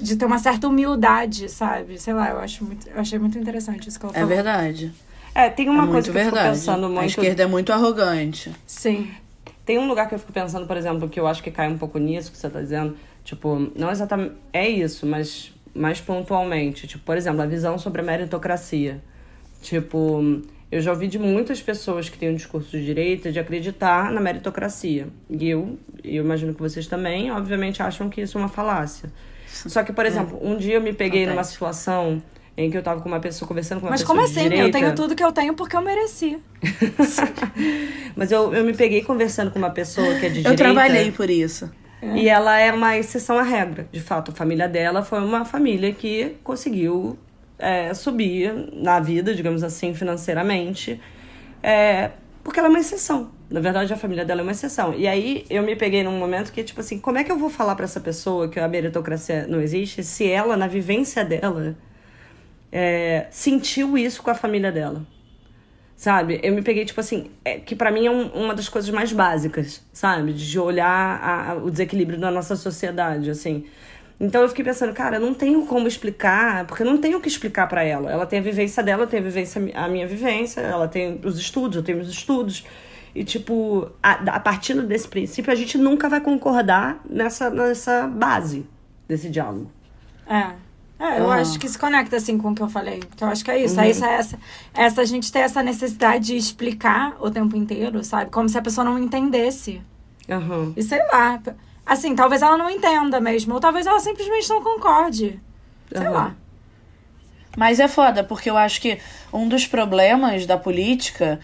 de ter uma certa humildade, sabe? Sei lá, eu acho muito. Eu achei muito interessante isso que ela É falou. verdade. É, tem uma é coisa que eu fico verdade. pensando A muito. esquerda é muito arrogante. Sim. Tem um lugar que eu fico pensando, por exemplo, que eu acho que cai um pouco nisso que você tá dizendo. Tipo, não exatamente. É isso, mas mais pontualmente. Tipo, por exemplo, a visão sobre a meritocracia. Tipo, eu já ouvi de muitas pessoas que têm um discurso de direita de acreditar na meritocracia. E eu, eu imagino que vocês também, obviamente, acham que isso é uma falácia. Só que, por exemplo, um dia eu me peguei numa situação em que eu tava com uma pessoa conversando com uma Mas pessoa como de assim? Eu direita. tenho tudo que eu tenho porque eu mereci. Mas eu, eu me peguei conversando com uma pessoa que é de Eu direita. trabalhei por isso. E ela é uma exceção à regra. De fato, a família dela foi uma família que conseguiu é, subir na vida, digamos assim, financeiramente. É, porque ela é uma exceção. Na verdade, a família dela é uma exceção. E aí eu me peguei num momento que, tipo assim, como é que eu vou falar pra essa pessoa que a meritocracia não existe se ela, na vivência dela, é, sentiu isso com a família dela? sabe? Eu me peguei, tipo assim, é, que para mim é um, uma das coisas mais básicas, sabe? De olhar a, a, o desequilíbrio da nossa sociedade, assim. Então eu fiquei pensando, cara, não tenho como explicar, porque não tenho o que explicar para ela. Ela tem a vivência dela, eu tenho a, vivência, a minha vivência, ela tem os estudos, eu tenho os estudos. E, tipo, a, a partir desse princípio, a gente nunca vai concordar nessa, nessa base desse diálogo. É. É, eu uhum. acho que se conecta assim com o que eu falei. Que eu acho que é isso. Uhum. É isso, é essa, essa. A gente tem essa necessidade de explicar o tempo inteiro, sabe? Como se a pessoa não entendesse. Uhum. E sei lá. Assim, talvez ela não entenda mesmo. Ou talvez ela simplesmente não concorde. Sei lá. Mas é foda, porque eu acho que um dos problemas da política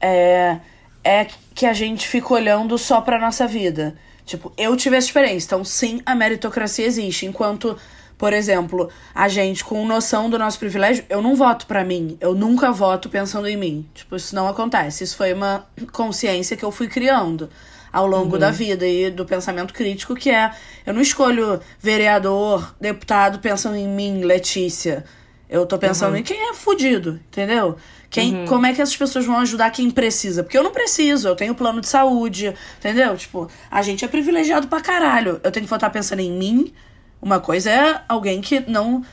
é, é que a gente fica olhando só pra nossa vida. Tipo, eu tive essa experiência. Então, sim, a meritocracia existe. Enquanto, por exemplo, a gente com noção do nosso privilégio, eu não voto para mim. Eu nunca voto pensando em mim. Tipo, isso não acontece. Isso foi uma consciência que eu fui criando ao longo uhum. da vida e do pensamento crítico, que é eu não escolho vereador, deputado pensando em mim, Letícia. Eu tô pensando uhum. em quem é fudido, entendeu? Quem, uhum. Como é que essas pessoas vão ajudar quem precisa? Porque eu não preciso, eu tenho plano de saúde, entendeu? Tipo, a gente é privilegiado pra caralho. Eu tenho que estar pensando em mim. Uma coisa é alguém que não,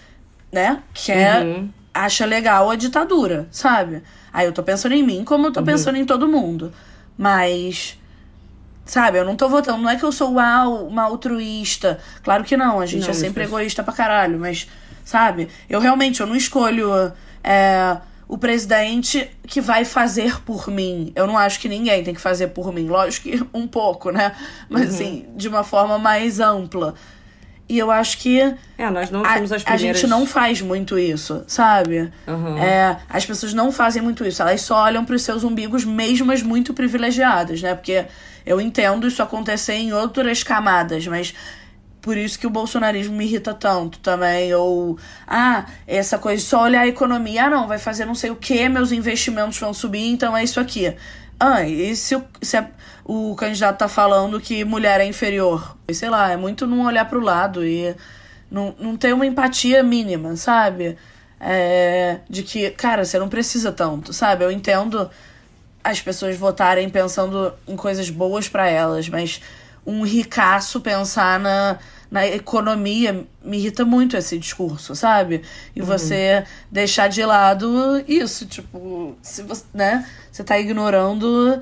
né, quer, uhum. acha legal a ditadura, sabe? Aí eu tô pensando em mim como eu tô uhum. pensando em todo mundo. Mas Sabe, eu não tô votando. Não é que eu sou uau, uma altruísta. Claro que não, a gente não, é sempre egoísta pra caralho. Mas, sabe, eu realmente eu não escolho é, o presidente que vai fazer por mim. Eu não acho que ninguém tem que fazer por mim. Lógico que um pouco, né? Mas uhum. assim, de uma forma mais ampla. E eu acho que. É, nós não somos as primeiras. A gente não faz muito isso, sabe? Uhum. É, as pessoas não fazem muito isso. Elas só olham para os seus umbigos, mesmo as muito privilegiadas, né? Porque eu entendo isso acontecer em outras camadas, mas por isso que o bolsonarismo me irrita tanto também. Ou, ah, essa coisa só olhar a economia. Ah, não, vai fazer não sei o que, meus investimentos vão subir, então é isso aqui. Ah, e se, o, se a, o candidato tá falando que mulher é inferior? Sei lá, é muito não olhar pro lado e não, não ter uma empatia mínima, sabe? É, de que, cara, você não precisa tanto, sabe? Eu entendo as pessoas votarem pensando em coisas boas para elas, mas um ricaço pensar na, na economia me irrita muito esse discurso, sabe? E uhum. você deixar de lado isso, tipo, se você, né? Você tá ignorando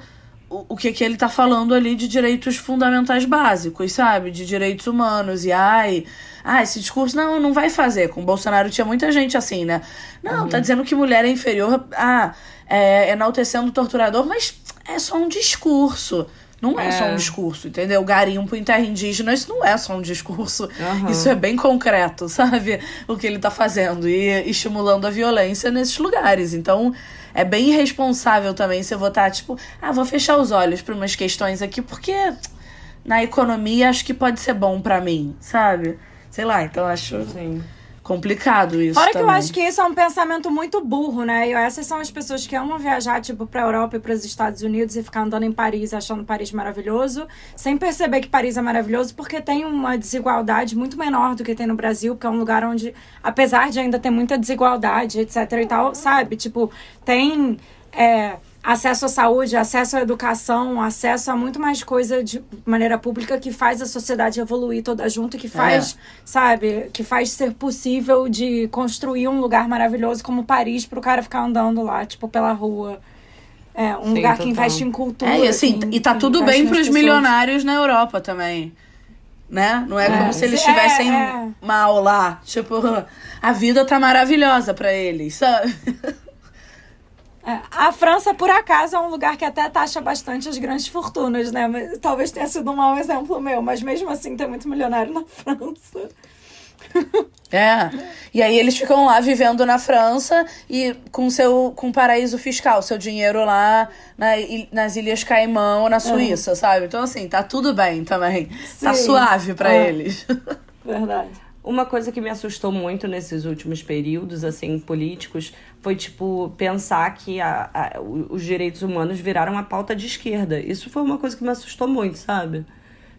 o, o que que ele tá falando ali de direitos fundamentais básicos, sabe? De direitos humanos. E ai, ah, esse discurso não, não vai fazer. Com o Bolsonaro tinha muita gente assim, né? Não, tá uhum. tá dizendo que mulher é inferior. Ah, é, enaltecendo o torturador, mas é só um discurso. Não é, é, só um discurso, entendeu? Garimpo em terra indígena, isso não é só um discurso. Uhum. Isso é bem concreto, sabe? O que ele tá fazendo e estimulando a violência nesses lugares. Então, é bem irresponsável também você votar, tipo, ah, vou fechar os olhos para umas questões aqui, porque na economia acho que pode ser bom para mim, sabe? Sei lá, então acho. Sim complicado isso. Fora também. que eu acho que isso é um pensamento muito burro, né? E essas são as pessoas que amam viajar, tipo, pra Europa e pros Estados Unidos e ficar andando em Paris, achando Paris maravilhoso, sem perceber que Paris é maravilhoso, porque tem uma desigualdade muito menor do que tem no Brasil, porque é um lugar onde, apesar de ainda ter muita desigualdade, etc e tal, sabe? Tipo, tem. É, acesso à saúde, acesso à educação, acesso a muito mais coisa de maneira pública que faz a sociedade evoluir toda junto, que faz, é. sabe, que faz ser possível de construir um lugar maravilhoso como Paris para o cara ficar andando lá, tipo, pela rua. É, um Sim, lugar total. que investe em cultura. É, e assim, e tá tudo bem para os milionários na Europa também. Né? Não é, é como se eles estivessem é, é. mal lá. Tipo, a vida tá maravilhosa para eles, sabe? A França, por acaso, é um lugar que até taxa bastante as grandes fortunas, né? Mas, talvez tenha sido um mau exemplo meu, mas mesmo assim tem muito milionário na França. É. E aí eles ficam lá vivendo na França e com seu com paraíso fiscal, seu dinheiro lá na, nas Ilhas Caimão ou na. Suíça, é. sabe? Então assim, tá tudo bem também. Tá Sim. Tá suave para é. eles. Verdade. Uma coisa que me assustou muito nesses últimos períodos, assim, políticos, foi, tipo, pensar que a, a, os direitos humanos viraram uma pauta de esquerda. Isso foi uma coisa que me assustou muito, sabe?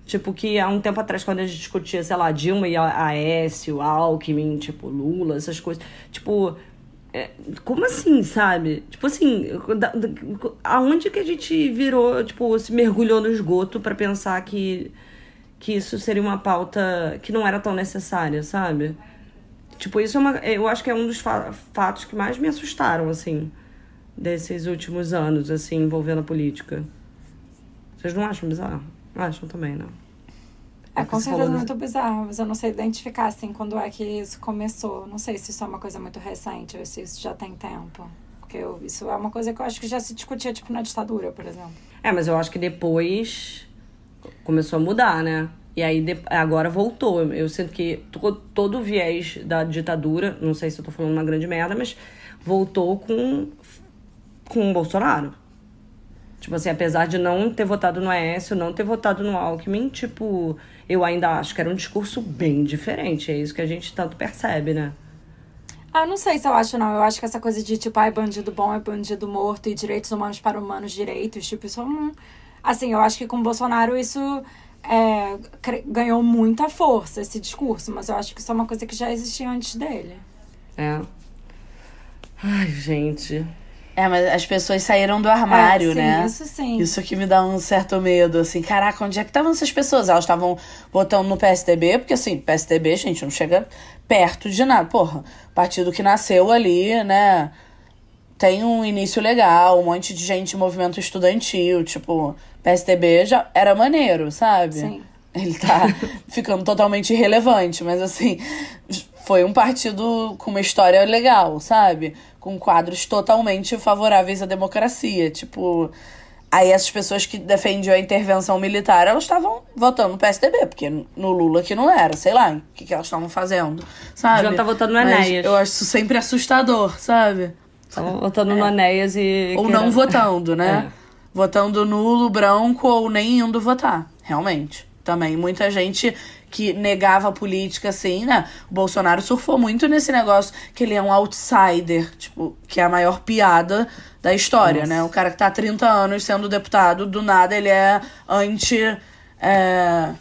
Tipo, que há um tempo atrás, quando a gente discutia, sei lá, Dilma e a Aécio, Alckmin, tipo, Lula, essas coisas. Tipo, É, como assim, sabe? Tipo assim, da- da- aonde que a gente virou, tipo, se mergulhou no esgoto pra pensar que, que isso seria uma pauta que não era tão necessária, sabe? Tipo, isso é uma. Eu acho que é um dos fa- fatos que mais me assustaram, assim, desses últimos anos, assim, envolvendo a política. Vocês não acham bizarro? Acham também, não? É, É com que você certeza falou muito bizarro, mas eu não sei identificar, assim, quando é que isso começou. Não sei se isso é uma coisa muito recente ou se isso já tem tempo. Porque eu- isso é uma coisa que eu acho que já se discutia, tipo, na ditadura, por exemplo. É, mas eu acho que depois começou a mudar, né? E aí de- agora voltou. Eu sinto que to- todo o viés da ditadura, não sei se eu tô falando uma grande merda, mas voltou com, com o Bolsonaro. Tipo assim, apesar de não ter votado no Aécio, não ter votado no Alckmin, tipo, eu ainda acho que era um discurso bem diferente. É isso que a gente tanto percebe, né? Ah, não sei se eu acho, não. Eu acho que essa coisa de, tipo, ai, bandido bom é bandido morto e direitos humanos para humanos direitos, tipo, isso não... Assim, eu acho que com o Bolsonaro isso é, ganhou muita força, esse discurso, mas eu acho que isso é uma coisa que já existia antes dele. É. Ai, gente. É, mas as pessoas saíram do armário, É, sim, né? Isso sim. Isso que me dá um certo medo, assim, caraca, onde é que estavam essas pessoas? Elas estavam votando no PSDB, porque assim, PSDB, gente, não chega perto de nada. Porra, partido que nasceu ali, né? Tem um início legal, um monte de gente em movimento estudantil, tipo, PSDB já era maneiro, sabe? Sim. Ele tá ficando totalmente irrelevante, mas assim, foi um partido com uma história legal, sabe? Com quadros totalmente favoráveis à democracia. Tipo, aí essas pessoas que defendiam a intervenção militar, elas estavam votando no PSDB, porque no Lula que não era, sei lá, o que, que elas estavam fazendo, sabe? Deviam tá votando no Enéas. Eu acho isso sempre assustador, sabe? Tava votando no Anéas e. Ou não era- votando, né? É. Votando nulo, branco ou nem indo votar. Realmente. Também. Muita gente que negava a política, assim, né? O Bolsonaro surfou muito nesse negócio que ele é um outsider, tipo, que é a maior piada da história, Nossa. né? O cara que tá há 30 anos sendo deputado, do nada ele é anti. É,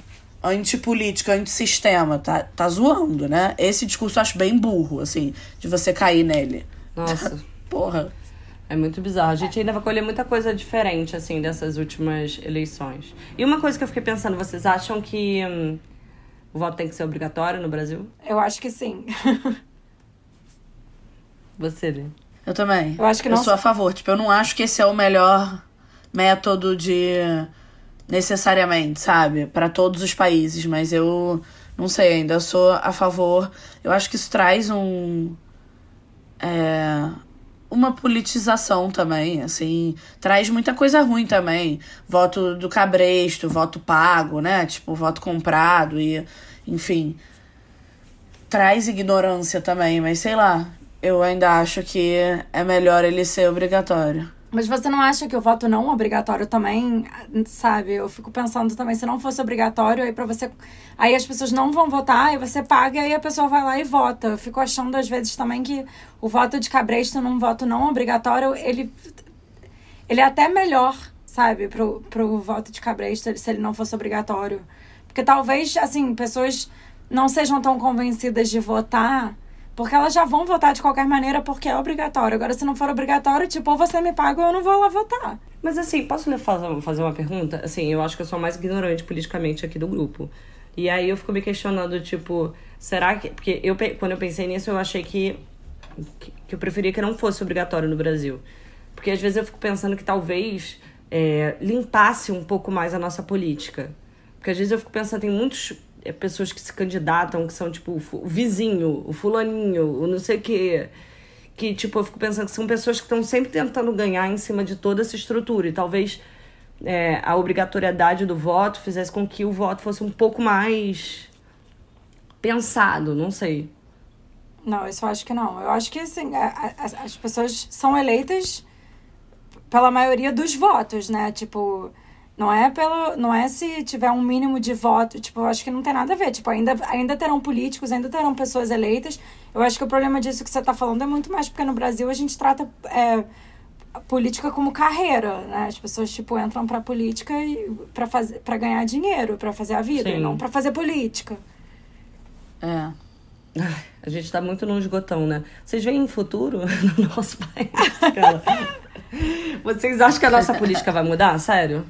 antipolítica, antissistema. Tá, tá zoando, né? Esse discurso eu acho bem burro, assim, de você cair nele. Nossa. Porra. É muito bizarro. A gente ainda vai colher muita coisa diferente, assim, dessas últimas eleições. E uma coisa que eu fiquei pensando, vocês acham que hum, o voto tem que ser obrigatório no Brasil? Eu acho que sim. Você, Lê? Eu também. Eu acho que não- Eu sou a favor. Tipo, eu não acho que esse é o melhor método de. necessariamente, sabe? Pra todos os países, mas eu não sei ainda. Eu sou a favor. Eu acho que isso traz um. É, uma politização também, assim, traz muita coisa ruim também. Voto do cabresto, voto pago, né? Tipo, voto comprado e, enfim, traz ignorância também, mas sei lá, eu ainda acho que é melhor ele ser obrigatório. Mas você não acha que o voto não obrigatório também, sabe? Eu fico pensando também, se não fosse obrigatório, aí para você. Aí as pessoas não vão votar, aí você paga e aí a pessoa vai lá e vota. Eu fico achando às vezes também que o voto de cabresto num voto não obrigatório, ele. Ele é até melhor, sabe, pro, pro voto de cabresto, se ele não fosse obrigatório. Porque talvez, assim, pessoas não sejam tão convencidas de votar. Porque elas já vão votar de qualquer maneira porque é obrigatório. Agora, se não for obrigatório, tipo, ou você me paga ou eu não vou lá votar. Mas assim, posso fazer, uma pergunta? Assim, eu acho que eu sou mais ignorante politicamente aqui do grupo. E aí eu fico me questionando, tipo, será que. Porque eu, quando eu pensei nisso, eu achei que, que, eu preferia que não fosse obrigatório no Brasil. Porque às vezes eu fico pensando que talvez é, limpasse um pouco mais a nossa política. Porque às vezes eu fico pensando, tem muitas pessoas que se candidatam, que são tipo o vizinho, o fulaninho, o não sei o quê que, tipo, eu fico pensando que são pessoas que estão sempre tentando ganhar em cima de toda essa estrutura. E talvez é, a obrigatoriedade do voto fizesse com que o voto fosse um pouco mais pensado, não sei. Não, isso eu acho que não. Eu acho que, assim, a- a- as pessoas são eleitas pela maioria dos votos, né? Tipo, não é pelo. Não é se tiver um mínimo de voto. Tipo, eu acho que não tem nada a ver. Tipo, ainda, ainda terão políticos, ainda terão pessoas eleitas. Eu acho que o problema disso que você tá falando é muito mais porque no Brasil a gente trata. É, a política como carreira, né? As pessoas tipo entram pra política e para fazer para ganhar dinheiro, pra fazer a vida, Sim. e não pra fazer política. É. A gente tá muito no esgotão, né? Vocês veem um futuro no nosso país, cara? Vocês acham que a nossa política vai mudar? Sério?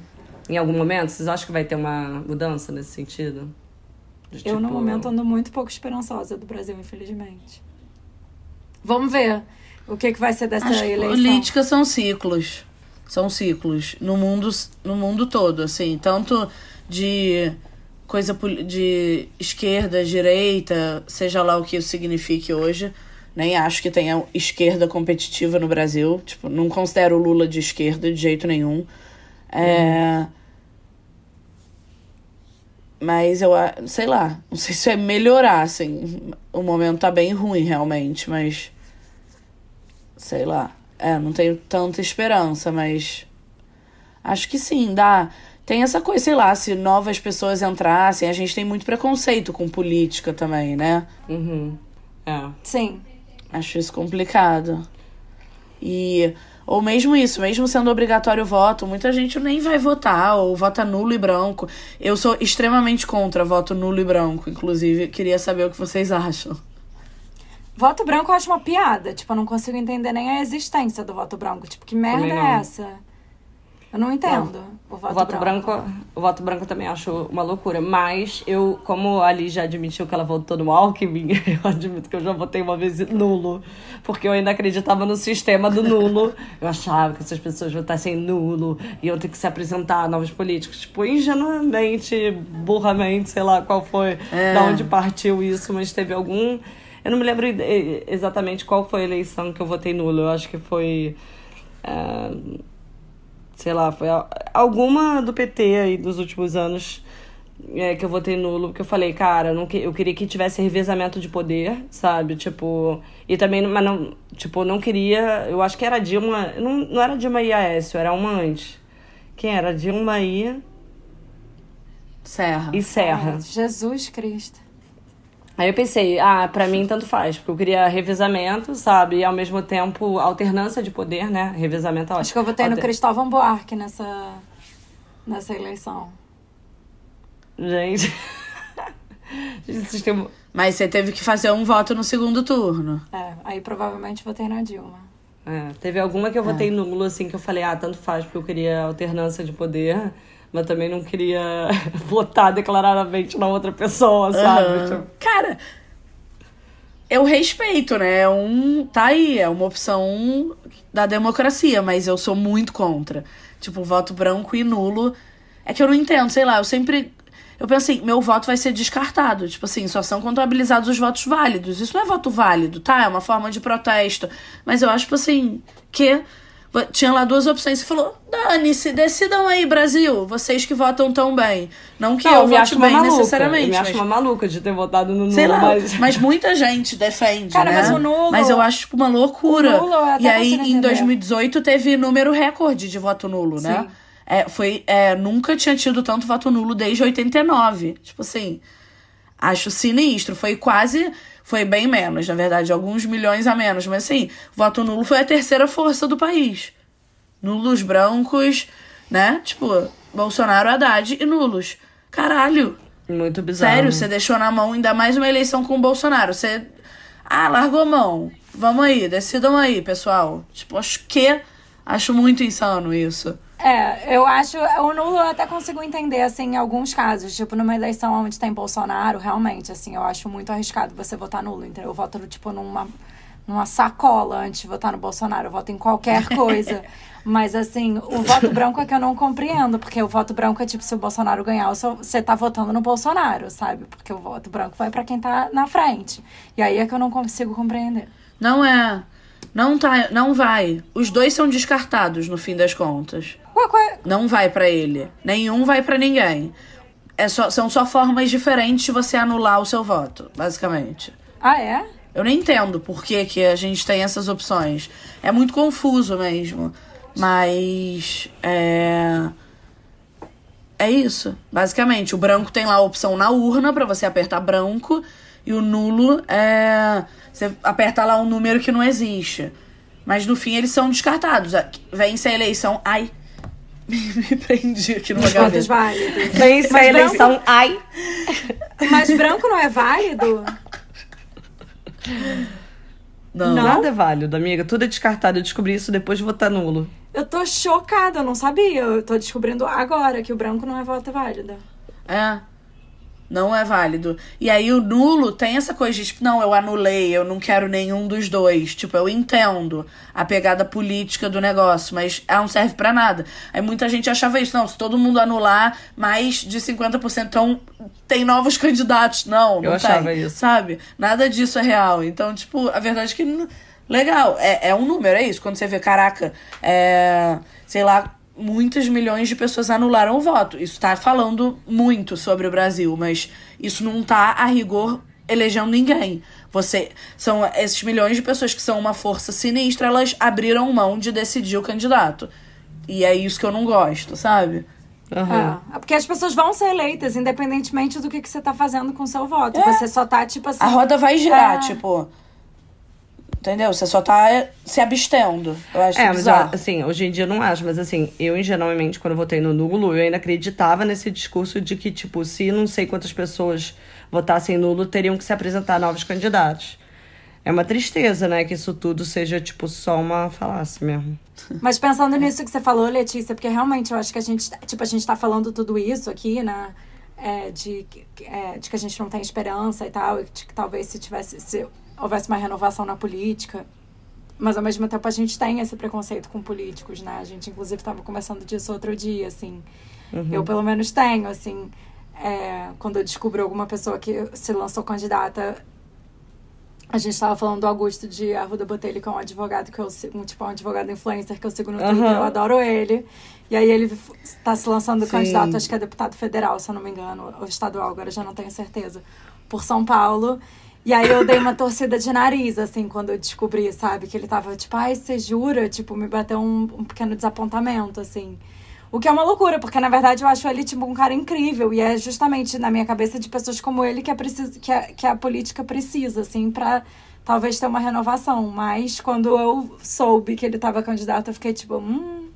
Em algum momento? Vocês acham que vai ter uma mudança nesse sentido? De, eu, no tipo, momento, ando muito pouco esperançosa do Brasil, infelizmente. Vamos ver o que, que vai ser dessa As eleição. Políticas são ciclos. São ciclos. No mundo, no mundo todo, assim. Tanto de coisa de esquerda, direita, seja lá o que isso signifique hoje. Nem acho que tenha esquerda competitiva no Brasil. Tipo, não considero o Lula de esquerda de jeito nenhum. É. Mas eu sei lá, não sei se é melhorar, assim. O momento tá bem ruim, realmente, mas. Sei lá. É, não tenho tanta esperança, mas. Acho que sim, dá tem essa coisa, sei lá, se novas pessoas entrassem, a gente tem muito preconceito com política também, né? Uhum. É. Sim. Acho isso complicado. E. Ou mesmo isso, mesmo sendo obrigatório o voto, muita gente nem vai votar, ou vota nulo e branco. Eu sou extremamente contra voto nulo e branco, inclusive, queria saber o que vocês acham. Voto branco eu acho uma piada. Tipo, eu não consigo entender nem a existência do voto branco. Tipo, que merda é essa? Eu não entendo o voto, o voto branco. branco. O voto branco também acho uma loucura. Mas eu, como a Ali já admitiu que ela votou no Alckmin, eu admito que eu já votei uma vez nulo. Porque eu ainda acreditava no sistema do nulo. Eu achava que essas pessoas votassem nulo e eu ter que se apresentar a novos políticos. Tipo, ingenuamente, burramente, sei lá qual foi, é. da onde partiu isso, mas teve algum. Eu não me lembro exatamente qual foi a eleição que eu votei nulo. Eu acho que foi. Uh sei lá, foi alguma do PT aí dos últimos anos é, que eu votei nulo, porque eu falei, cara, não, eu queria que tivesse revezamento de poder, sabe? Tipo, e também, mas não, tipo, não queria, eu acho que era Dilma, não, não era Dilma e Aécio, era uma antes. Quem era? Dilma e... Serra. E Serra. Ai, Jesus Cristo. Aí eu pensei, ah, pra mim tanto faz, porque eu queria revezamento, sabe? E ao mesmo tempo alternância de poder, né? Revezamento é Acho que eu votei Alter... no Cristóvão Buarque nessa, nessa eleição. Gente. Mas você teve que fazer um voto no segundo turno. É, aí provavelmente votei na Dilma. É, teve alguma que eu votei é. nulo, assim, que eu falei, ah, tanto faz, porque eu queria alternância de poder mas também não queria votar declaradamente na outra pessoa, sabe? Uhum. Tipo... Cara, eu respeito, né? É um. Tá aí, é uma opção da democracia, mas eu sou muito contra. Tipo, voto branco e nulo. É que eu não entendo, sei lá, eu sempre. Eu pensei, assim, meu voto vai ser descartado. Tipo assim, só são contabilizados os votos válidos. Isso não é voto válido, tá? É uma forma de protesto. Mas eu acho, tipo assim, que tinha lá duas opções. Você falou, dane-se, decidam aí, Brasil. Vocês que votam tão bem. Não que não, eu, vote bem maluca. necessariamente. Eu me mas... acho uma maluca de ter votado no nulo. Sei lá, mas... mas muita gente defende, Cara, né? mas o nulo... Mas eu acho tipo, uma loucura. e aí, em 2018, teve número recorde de voto nulo, né? Sim. É, foi, é, nunca tinha tido tanto voto nulo desde 89. Tipo assim, acho sinistro. Foi quase foi bem menos, na verdade, alguns milhões a menos. Mas assim, voto nulo foi a terceira força do país. Nulos brancos, né? Tipo, Bolsonaro, Haddad e nulos. Caralho. Muito bizarro. Sério, você deixou na mão ainda mais uma eleição com o Bolsonaro. Você. Ah, largou a mão. Vamos aí, decidam aí, pessoal. Tipo, acho que. Acho muito insano isso. É, eu acho. O nulo eu até consigo entender, assim, em alguns casos. Tipo, numa eleição onde tem Bolsonaro, realmente, assim, eu acho muito arriscado você votar nulo. Entendeu? Eu voto, tipo, numa, numa sacola antes de votar no Bolsonaro. Eu voto em qualquer coisa. Mas, assim, o voto branco é que eu não compreendo. Porque o voto branco é tipo, se o Bolsonaro ganhar, você tá votando no Bolsonaro, sabe? Porque o voto branco vai para quem tá na frente. E aí é que eu não consigo compreender. Não é. Não tá, não vai. Os dois são descartados no fim das contas. Ué, é? Não vai para ele. Nenhum vai para ninguém. É só, são só formas diferentes de você anular o seu voto, basicamente. Ah, é? Eu nem entendo por que, que a gente tem essas opções. É muito confuso mesmo. Mas. É. É isso. Basicamente, o branco tem lá a opção na urna para você apertar branco. E o nulo é. Você aperta lá um número que não existe. Mas no fim eles são descartados. Vence a eleição. Ai, me prendi aqui numa gaveta. válidos. Vence a eleição. Ai. Mas branco não é válido? Não. Não? Nada é válido, amiga. Tudo é descartado. Eu descobri isso depois de votar nulo. Eu tô chocada, eu não sabia. Eu tô descobrindo agora que o branco não é voto válido. É. Não é válido. E aí o nulo tem essa coisa de, tipo, não, eu anulei, eu não quero nenhum dos dois. Tipo, eu entendo a pegada política do negócio, mas ela não serve pra nada. Aí muita gente achava isso, não, se todo mundo anular, mais de 50%, então tem novos candidatos. Não, não Eu achava tem, isso. Sabe? Nada disso é real. Então, tipo, a verdade é que. Legal, é, é um número, é isso. Quando você vê, caraca, é. Sei lá, muitas milhões de pessoas anularam o voto. Isso tá falando muito sobre o Brasil, mas isso não tá, a rigor, elegendo ninguém. Você. São esses milhões de pessoas que são uma força sinistra, elas abriram mão de decidir o candidato. E é isso que eu não gosto, sabe? Aham. É, porque as pessoas vão ser eleitas, independentemente do que, que você tá fazendo com o seu voto. É. Você só tá, tipo assim. A roda vai girar, É. tipo. Entendeu? Você só tá é, se abstendo. Eu acho É, mas bizarro. assim, hoje em dia eu não acho, mas assim, eu ingenuamente, quando eu votei no nulo, eu ainda acreditava nesse discurso de que, tipo, se não sei quantas pessoas votassem nulo, teriam que se apresentar novos candidatos. É uma tristeza, né, que isso tudo seja, tipo, só uma falácia mesmo. Mas pensando nisso que você falou, Letícia, porque realmente eu acho que a gente, tipo, a gente tá falando tudo isso aqui, né? É, de, que- é, de que a gente não tem esperança e tal, e de que talvez se tivesse, se houvesse uma renovação na política. Mas ao mesmo tempo a gente tem esse preconceito com políticos, né? A gente inclusive estava conversando disso outro dia, assim. Eu pelo menos tenho, assim. é, quando eu descubro alguma pessoa que se lançou candidata, a gente estava falando do Augusto de Arruda Botelho, que é um advogado que eu um, tipo, um advogado influencer que eu sigo no Twitter, eu adoro ele. E aí ele está se lançando Sim. candidato, acho que é deputado federal, se eu não me engano, ou estadual, agora já não tenho certeza, por São Paulo. E aí eu dei uma torcida de nariz, assim, quando eu descobri, sabe? Que ele tava, tipo, ai, você jura? Tipo, me bateu um, um pequeno desapontamento, assim. O que é uma loucura, porque na verdade eu acho ele, tipo, um cara incrível. E é justamente na minha cabeça de pessoas como ele que, é preciso, que, a, que a política precisa, assim, pra talvez ter uma renovação. Mas quando eu soube que ele tava candidato, eu fiquei tipo, hum.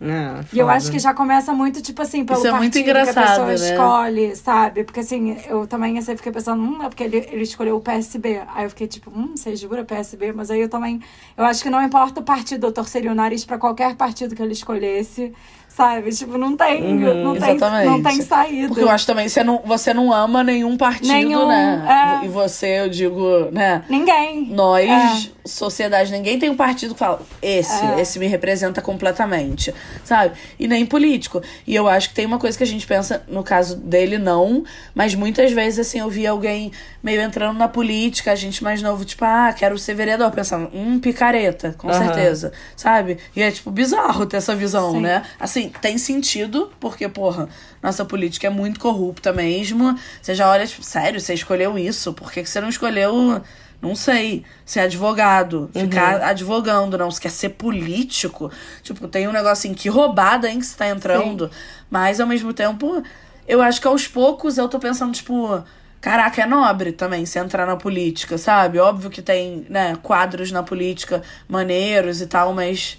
É, E eu acho que já começa muito, tipo assim, pelo Isso é muito partido que a pessoa né? escolhe, sabe? Porque assim, eu também assim, fiquei pensando, hum, é porque ele, ele escolheu o PSB. Aí eu fiquei tipo, hum, você jura PSB? Mas aí eu também, eu acho que não importa o partido, eu torceria o nariz pra qualquer partido que ele escolhesse, sabe? Tipo, não tem, Uhum, não, tem exatamente. não tem saída. Porque eu acho também que você não, você não ama nenhum partido, Nenhum, né? é. E você, eu digo, né? Ninguém. Nós, É. sociedade, ninguém tem um partido que fala, esse, É. esse me representa completamente, sabe? E nem político. E eu acho que tem uma coisa que a gente pensa, no caso dele, não, mas muitas vezes, assim, eu vi alguém meio entrando na política, a gente mais novo, tipo, ah, quero ser vereador, pensando, hum, picareta, com Aham. certeza, sabe? E é, tipo, bizarro ter essa visão, Sim. né? Assim, tem sentido, porque, porra, nossa política é muito corrupta mesmo. Você já olha, tipo, sério, você escolheu isso? Por que, que você não escolheu, não sei, ser advogado? Ficar advogando, não? Você quer ser político? Tipo, tem um negócio assim, que roubada, hein, que você tá entrando. Mas, ao mesmo tempo, eu acho que aos poucos eu tô pensando, tipo. Caraca, é nobre também se entrar na política, sabe? Óbvio que tem, né, quadros na política maneiros e tal, mas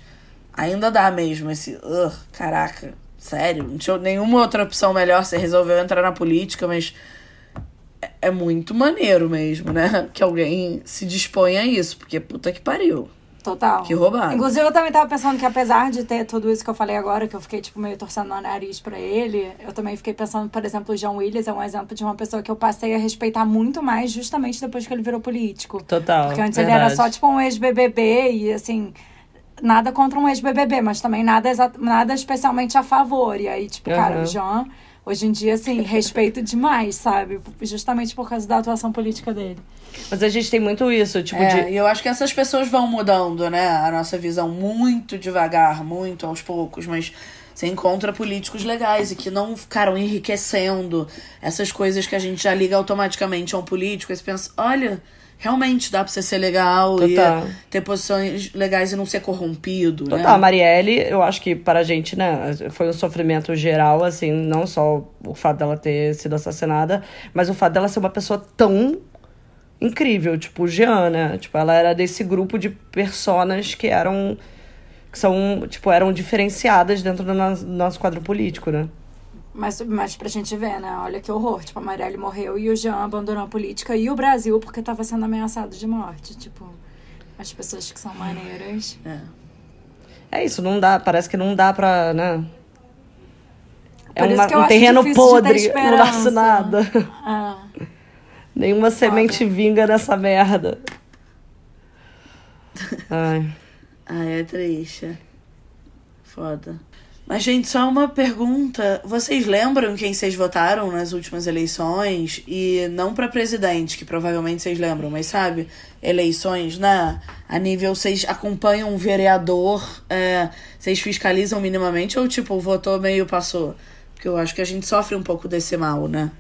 ainda dá mesmo esse. "Ugh, caraca, sério, não tinha nenhuma outra opção melhor. Você resolveu entrar na política, mas é- é muito maneiro mesmo, né? Que alguém se disponha a isso, porque puta que pariu. Total. Que roubado. Inclusive, eu também tava pensando que apesar de ter tudo isso que eu falei agora, que eu fiquei, tipo, meio torcendo o nariz pra ele, eu também fiquei pensando, por exemplo, o John Willis é um exemplo de uma pessoa que eu passei a respeitar muito mais justamente depois que ele virou político. Total. Porque antes ele era verdade. só, tipo, um ex-BBB e, assim, nada contra um ex-BBB, mas também nada, nada especialmente a favor. E aí, tipo, cara, Aham. o John, hoje em dia, assim, respeito demais, sabe? Justamente por causa da atuação política dele. Mas a gente tem muito isso, tipo, É, de. e eu acho que essas pessoas vão mudando, né? A nossa visão muito devagar, muito aos poucos, mas você encontra políticos legais e que não ficaram enriquecendo essas coisas que a gente já liga automaticamente a um político. Aí você pensa, olha, realmente dá pra você ser legal Total. e ter posições legais e não ser corrompido, né? Total, a Marielle, eu acho que para a gente, né, foi um sofrimento geral, assim, não só o fato dela ter sido assassinada, mas o fato dela ser uma pessoa tão incrível, tipo, né? Tipo, ela era desse grupo de personas que eram que são, tipo, eram diferenciadas dentro do nosso quadro político, né? Mas, mas pra gente ver, né? Olha que horror. Tipo, a Marielle morreu e o Jean abandonou a política e o Brasil porque tava sendo ameaçado de morte. Tipo, as pessoas que são maneiras. É. É isso, não dá, parece que não dá pra, né? É uma- um terreno podre, não nasce nada. Ah, Nenhuma semente vinga nessa merda. Ai. Ah, é triste. Foda. Mas, gente, só uma pergunta. Vocês lembram quem vocês votaram nas últimas eleições? E não pra presidente, que provavelmente vocês lembram, mas sabe? Eleições, né? A nível, vocês acompanham um vereador, é, vocês fiscalizam minimamente ou, tipo, votou meio passou? Porque eu acho que a gente sofre um pouco desse mal, né?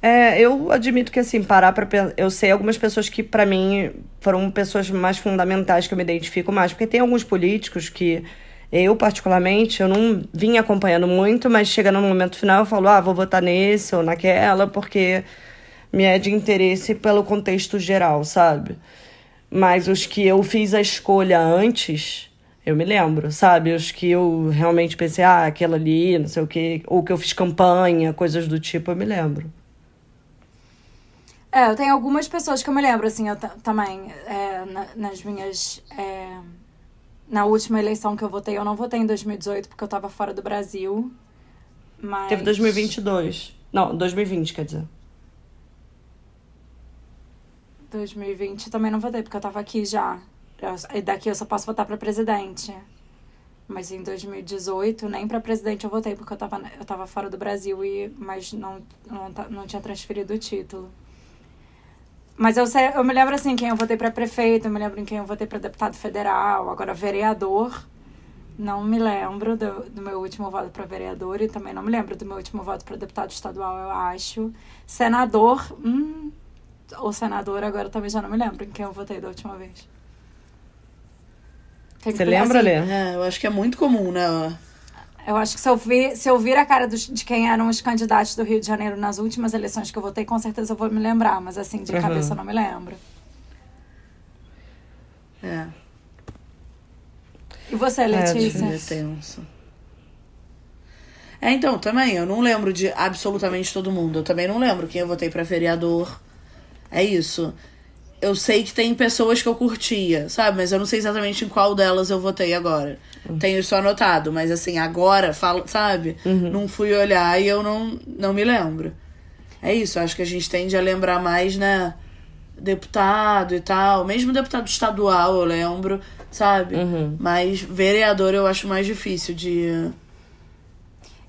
É, eu admito que assim, parar pra pensar. Eu sei algumas pessoas que, pra mim, foram pessoas mais fundamentais que eu me identifico mais. Porque tem alguns políticos que eu, particularmente, eu não vim acompanhando muito, mas chega no momento final eu falo, ah, vou votar nesse ou naquela, porque me é de interesse pelo contexto geral, sabe? Mas os que eu fiz a escolha antes, eu me lembro, sabe? Os que eu realmente pensei, ah, aquela ali, não sei o quê, ou que eu fiz campanha, coisas do tipo, eu me lembro. É, eu tenho algumas pessoas que eu me lembro, assim, eu ta- também, é, na- nas minhas. é, na última eleição que eu votei, eu não votei em 2018 porque eu tava fora do Brasil. Mas. Teve 2022. Não, 2020, quer dizer. 2020 também não votei porque eu tava aqui já. E daqui eu só posso votar pra presidente. Mas em 2018, nem pra presidente eu votei porque eu tava, eu tava fora do Brasil, e, mas não, não, não tinha transferido o título. Mas eu, sei, eu me lembro assim, quem eu votei pra prefeito, eu me lembro em quem eu votei pra deputado federal, agora vereador. Não me lembro do, do meu último voto pra vereador e também não me lembro do meu último voto pra deputado estadual, eu acho. Senador, hum, ou senadora, agora também já não me lembro em quem eu votei da última vez. Você lembra, assim, Lê? É, eu acho que é muito comum, né? Eu acho que se eu, vir, se eu vir a cara dos, de quem eram os candidatos do Rio de Janeiro nas últimas eleições que eu votei, com certeza eu vou me lembrar, mas assim, de Uhum. cabeça eu não me lembro. É, E você, É, Letícia? é tenso. É, então, também, eu não lembro de absolutamente todo mundo. Eu também não lembro quem eu votei pra vereador. É isso. Eu sei que tem pessoas que eu curtia, sabe? Mas eu não sei exatamente em qual delas eu votei agora. Tenho isso anotado, mas assim, agora, falo, sabe? Não fui olhar e eu não, não me lembro. É isso, acho que a gente tende a lembrar mais, né? Deputado e tal. Mesmo deputado estadual, eu lembro, sabe? Mas vereador eu acho mais difícil de,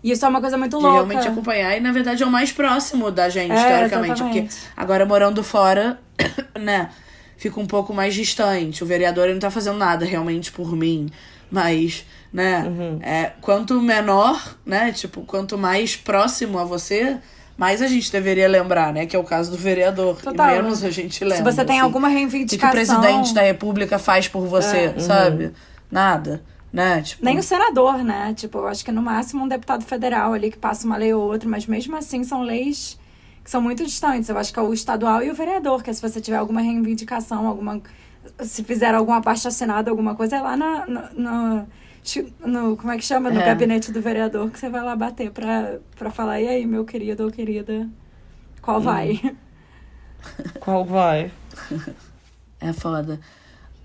E isso é uma coisa muito de louca. realmente acompanhar. E na verdade é o mais próximo da gente, É, teoricamente. exatamente. Porque agora morando fora, né? Fica um pouco mais distante. O vereador não tá fazendo nada realmente por mim. Mas, né? É, quanto menor, né? Tipo, quanto mais próximo a você, mais a gente deveria lembrar, né? Que é o caso do vereador. Total. E menos a gente lembra. Se você tem assim. alguma O que, reivindicação... o presidente da república faz por você, sabe? Nada, né? Tipo, Nem o senador, né? Tipo, eu acho que no máximo um deputado federal ali que passa uma lei ou outra, mas mesmo assim são leis que são muito distantes. Eu acho que é o estadual e o vereador, que é se você tiver alguma reivindicação, alguma. Se fizer algum abaixo assinado, alguma coisa, é lá na, no, no, no- Como é que chama? No É. gabinete do vereador que você vai lá bater pra, pra falar, e aí, meu querido ou querida, qual vai? Qual vai? É foda.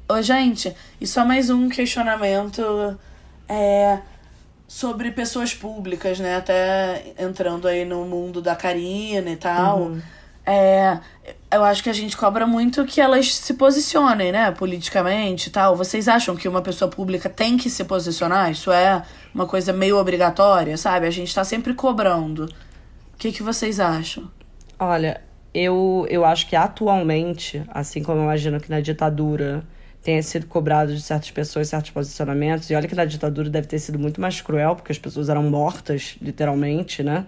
Ô, gente, e só mais um questionamento é, sobre pessoas públicas, né? Até entrando aí no mundo da Karina e tal. É, eu acho que a gente cobra muito que elas se posicionem, né? Politicamente e tal. Vocês acham que uma pessoa pública tem que se posicionar? Isso é uma coisa meio obrigatória, sabe? A gente tá sempre cobrando. O que, que vocês acham? Olha, eu, eu acho que atualmente, assim como eu imagino que na ditadura tenha sido cobrado de certas pessoas certos posicionamentos, e olha que na ditadura deve ter sido muito mais cruel, porque as pessoas eram mortas, literalmente, né?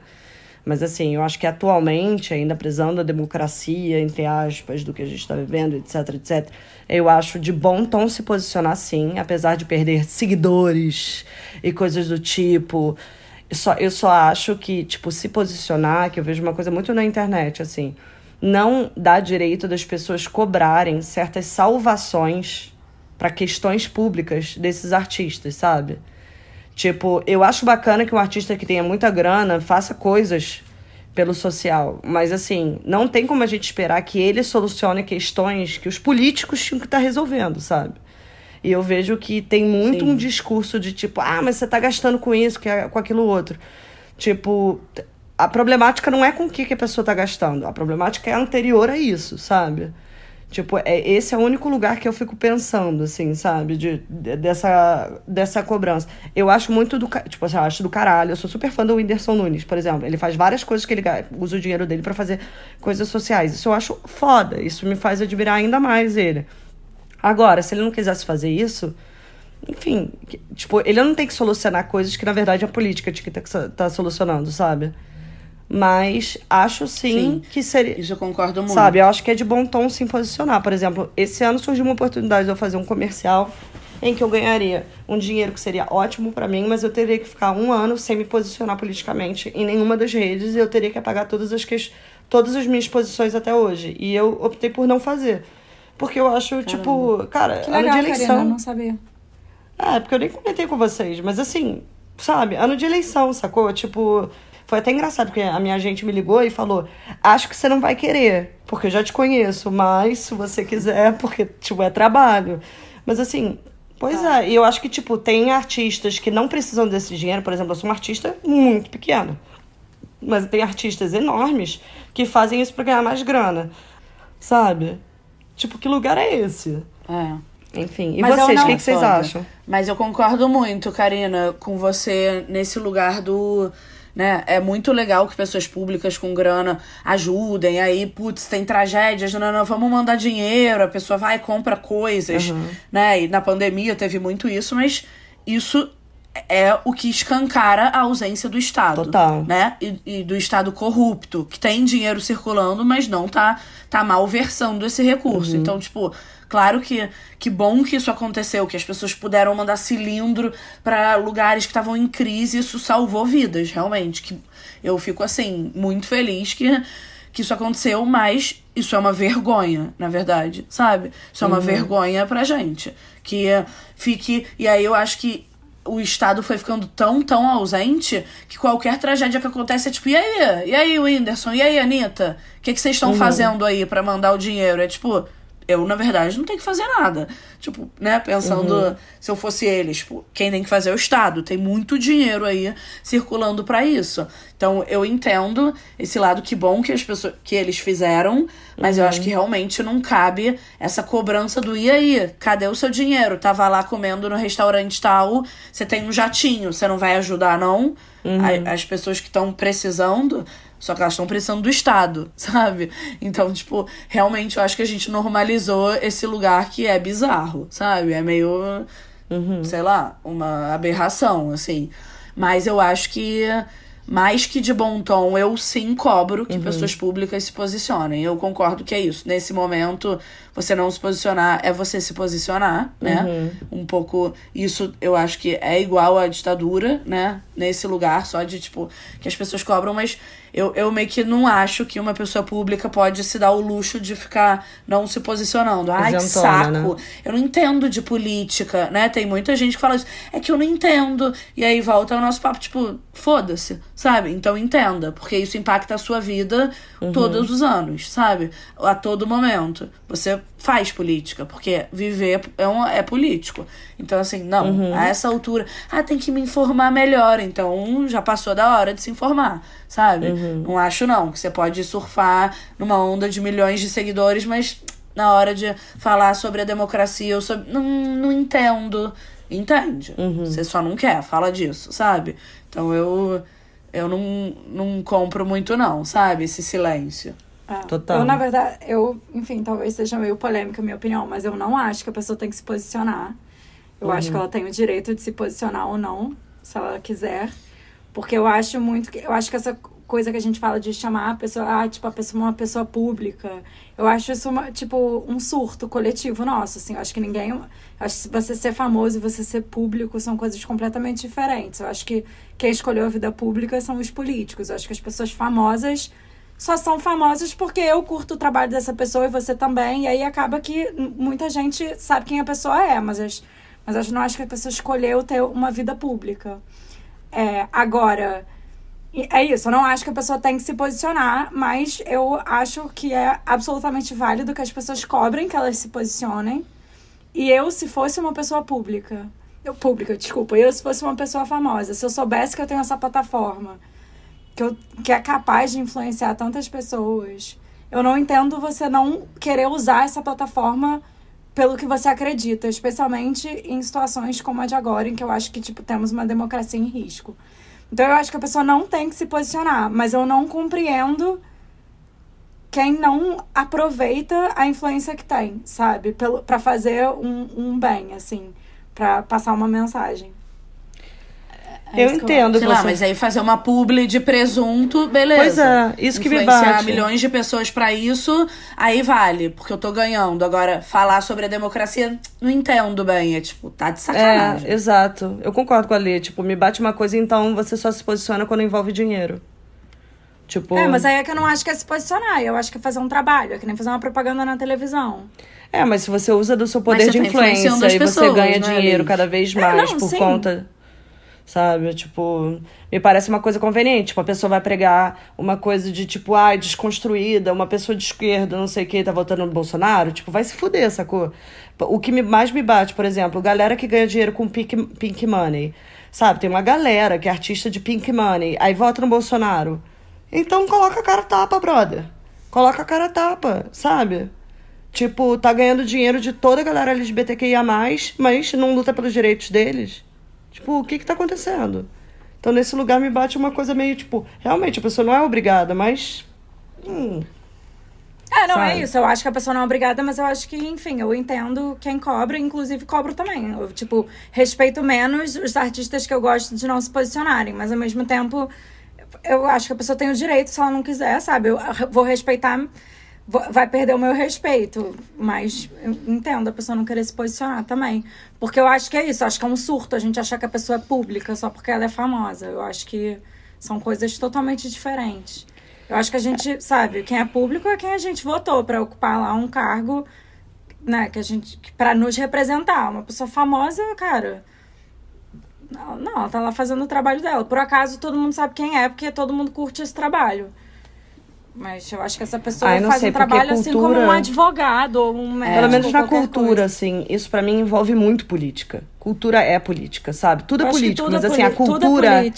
Mas assim, eu acho que atualmente, ainda prezando a democracia, entre aspas, do que a gente está vivendo, etc, etc, eu acho de bom tom se posicionar sim, apesar de perder seguidores e coisas do tipo. Eu só, eu só acho que, tipo, se posicionar, que eu vejo uma coisa muito na internet, assim, não dá direito das pessoas cobrarem certas salvações para questões públicas desses artistas, sabe? Tipo, eu acho bacana que um artista que tenha muita grana faça coisas pelo social. Mas, assim, não tem como a gente esperar que ele solucione questões que os políticos tinham que estar tá resolvendo, sabe? E eu vejo que tem muito Sim. um discurso de tipo, ah, mas você tá gastando com isso, com aquilo outro. Tipo, a problemática não é com o que, que a pessoa tá gastando. A problemática é anterior a isso, sabe? Tipo, é, esse é o único lugar que eu fico pensando, assim, sabe? De, de, dessa, dessa cobrança. Eu acho muito do. Tipo assim, eu acho do caralho. Eu sou super fã do Whindersson Nunes, por exemplo. Ele faz várias coisas que ele usa o dinheiro dele para fazer coisas sociais. Isso eu acho foda. Isso me faz admirar ainda mais ele. Agora, se ele não quisesse fazer isso. Enfim, tipo, ele não tem que solucionar coisas que, na verdade, a política que tá, tá solucionando, sabe? Mas acho sim, sim, que seria. Isso eu concordo muito. Sabe, eu acho que é de bom tom se posicionar. Por exemplo, esse ano surgiu uma oportunidade de eu fazer um comercial em que eu ganharia um dinheiro que seria ótimo para mim, mas eu teria que ficar um ano sem me posicionar politicamente em nenhuma das redes e eu teria que apagar todas as, que... todas as minhas posições até hoje. E eu optei por não fazer. Porque eu acho, Caramba. tipo, cara, que legal, ano de eleição. Karina, não sabia. É, porque eu nem comentei com vocês, mas assim, sabe, ano de eleição, sacou? Tipo, foi até engraçado, porque a minha agente me ligou e falou: Acho que você não vai querer, porque eu já te conheço, mas se você quiser, porque, tipo, é trabalho. Mas assim, pois ah. é, e eu acho que, tipo, tem artistas que não precisam desse dinheiro. Por exemplo, eu sou uma artista muito pequena. Mas tem artistas enormes que fazem isso para ganhar mais grana. Sabe? Tipo, que lugar é esse? É. Enfim, e Mas vocês, o que, que vocês acham? Mas eu concordo muito, Karina, com você nesse lugar do né? É muito legal que pessoas públicas com grana ajudem. Aí, putz, tem tragédias, não, não, vamos mandar dinheiro, a pessoa vai e compra coisas, uhum. né? E na pandemia teve muito isso, mas isso é o que escancara a ausência do Estado. Total. Né? E, e, do Estado corrupto, que tem dinheiro circulando, mas não tá, tá malversando esse recurso. Uhum. Então, tipo, Claro que que bom que isso aconteceu, que as pessoas puderam mandar cilindro para lugares que estavam em crise, isso salvou vidas, realmente. Que eu fico assim muito feliz que que isso aconteceu, mas isso é uma vergonha, na verdade, sabe? Isso é uma uhum. vergonha pra gente. Que fique. E aí eu acho que o Estado foi ficando tão, tão ausente que qualquer tragédia que acontece é tipo, e aí? E aí, Whindersson? E aí, Anitta? O que, que vocês estão uhum. fazendo aí para mandar o dinheiro? É tipo, eu, na verdade, não tenho que fazer nada. Tipo, né, pensando uhum. se eu fosse eles, tipo, quem tem que fazer é o Estado. Tem muito dinheiro aí circulando para isso. Então, eu entendo esse lado que bom que as pessoas que eles fizeram, mas uhum. eu acho que realmente não cabe essa cobrança do e aí, cadê o seu dinheiro? Tava lá comendo no restaurante tal, você tem um jatinho, você não vai ajudar não? Uhum. As pessoas que estão precisando, só que elas estão precisando do Estado, sabe? Então, tipo, realmente eu acho que a gente normalizou esse lugar que é bizarro, sabe? É meio, uhum. sei lá, uma aberração, assim. Mas eu acho que mais que de bom tom, eu sim cobro que uhum. pessoas públicas se posicionem. Eu concordo que é isso. Nesse momento, você não se posicionar é você se posicionar, né? Uhum. Um pouco. Isso eu acho que é igual à ditadura, né? Nesse lugar, só de tipo, que as pessoas cobram, mas eu, eu meio que não acho que uma pessoa pública pode se dar o luxo de ficar não se posicionando. Ai, Isentona, que saco. Né? Eu não entendo de política, né? Tem muita gente que fala isso. É que eu não entendo. E aí volta o nosso papo, tipo, foda-se, sabe? Então entenda, porque isso impacta a sua vida uhum. todos os anos, sabe? A todo momento. Você faz política, porque viver é, um, é político. Então, assim, não, uhum. a essa altura, ah, tem que me informar melhor. Então, já passou da hora de se informar sabe? Uhum. Não acho, não, que você pode surfar numa onda de milhões de seguidores, mas na hora de falar sobre a democracia, eu sobre... não, não entendo. Entende? Uhum. Você só não quer, fala disso, sabe? Então eu eu não, não compro muito, não, sabe? Esse silêncio. É. Total. Eu, na verdade, eu, enfim, talvez seja meio polêmica a minha opinião, mas eu não acho que a pessoa tem que se posicionar. Eu uhum. acho que ela tem o direito de se posicionar ou não, se ela quiser. Porque eu acho muito que. Eu acho que essa coisa que a gente fala de chamar a pessoa, ah, tipo, a pessoa uma pessoa pública. Eu acho isso, uma, tipo, um surto coletivo nosso, assim. Eu acho que ninguém. Eu acho que você ser famoso e você ser público são coisas completamente diferentes. Eu acho que quem escolheu a vida pública são os políticos. Eu acho que as pessoas famosas só são famosas porque eu curto o trabalho dessa pessoa e você também. E aí acaba que muita gente sabe quem a pessoa é, mas as Mas eu não acho que a pessoa escolheu ter uma vida pública. É, agora, é isso, eu não acho que a pessoa tem que se posicionar, mas eu acho que é absolutamente válido que as pessoas cobrem que elas se posicionem. E eu, se fosse uma pessoa pública, eu pública, desculpa, eu se fosse uma pessoa famosa, se eu soubesse que eu tenho essa plataforma, que, eu, que é capaz de influenciar tantas pessoas, eu não entendo você não querer usar essa plataforma pelo que você acredita, especialmente em situações como a de agora, em que eu acho que tipo temos uma democracia em risco. Então eu acho que a pessoa não tem que se posicionar, mas eu não compreendo quem não aproveita a influência que tem, sabe? para fazer um, um bem, assim, para passar uma mensagem. É eu entendo. Sei lá, você... mas aí fazer uma publi de presunto, beleza. Pois é, isso que me bate. milhões de pessoas para isso, aí vale, porque eu tô ganhando. Agora, falar sobre a democracia, não entendo bem. É tipo, tá de sacanagem. É, exato. Eu concordo com a Lê. Tipo, me bate uma coisa, então você só se posiciona quando envolve dinheiro. Tipo... É, mas aí é que eu não acho que é se posicionar. Eu acho que é fazer um trabalho. É que nem fazer uma propaganda na televisão. É, mas se você usa do seu poder de tá influência e pessoas, você ganha né, dinheiro cada vez mais é, não, por sim. conta sabe? Tipo, me parece uma coisa conveniente. Tipo, a pessoa vai pregar uma coisa de tipo, ai, desconstruída, uma pessoa de esquerda, não sei o que, tá votando no Bolsonaro. Tipo, vai se fuder, sacou? O que mais me bate, por exemplo, galera que ganha dinheiro com pink, pink money. Sabe, tem uma galera que é artista de pink money, aí vota no Bolsonaro. Então coloca a cara tapa, brother. Coloca a cara tapa, sabe? Tipo, tá ganhando dinheiro de toda a galera LGBTQIA, mas não luta pelos direitos deles. Tipo, o que que tá acontecendo? Então, nesse lugar me bate uma coisa meio, tipo, realmente a pessoa não é obrigada, mas. Hum, é, não é Sabe? é isso. Eu acho que a pessoa não é obrigada, mas eu acho que, enfim, eu entendo quem cobra, inclusive cobro também. Eu, tipo, respeito menos os artistas que eu gosto de não se posicionarem, mas ao mesmo tempo, eu acho que a pessoa tem o direito, se ela não quiser, sabe? Eu vou respeitar vai perder o meu respeito. Mas entendo a pessoa não querer se posicionar também. Porque eu acho que é isso, acho que é um surto a gente achar que a pessoa é pública só porque ela é famosa. Eu acho que são coisas totalmente diferentes. Eu acho que a gente, sabe, quem é público é quem a gente votou para ocupar lá um cargo, né, que a gente para nos representar. Uma pessoa famosa, cara, não, não, ela tá lá fazendo o trabalho dela. Por acaso todo mundo sabe quem é, porque todo mundo curte esse trabalho. Mas eu acho que essa pessoa Ai, faz sei, um trabalho cultura... assim como um advogado ou um médico. Pelo menos na cultura, coisa. assim, isso para mim envolve muito política. Cultura é política, sabe? Tudo é político, tudo mas é assim, a cultura. É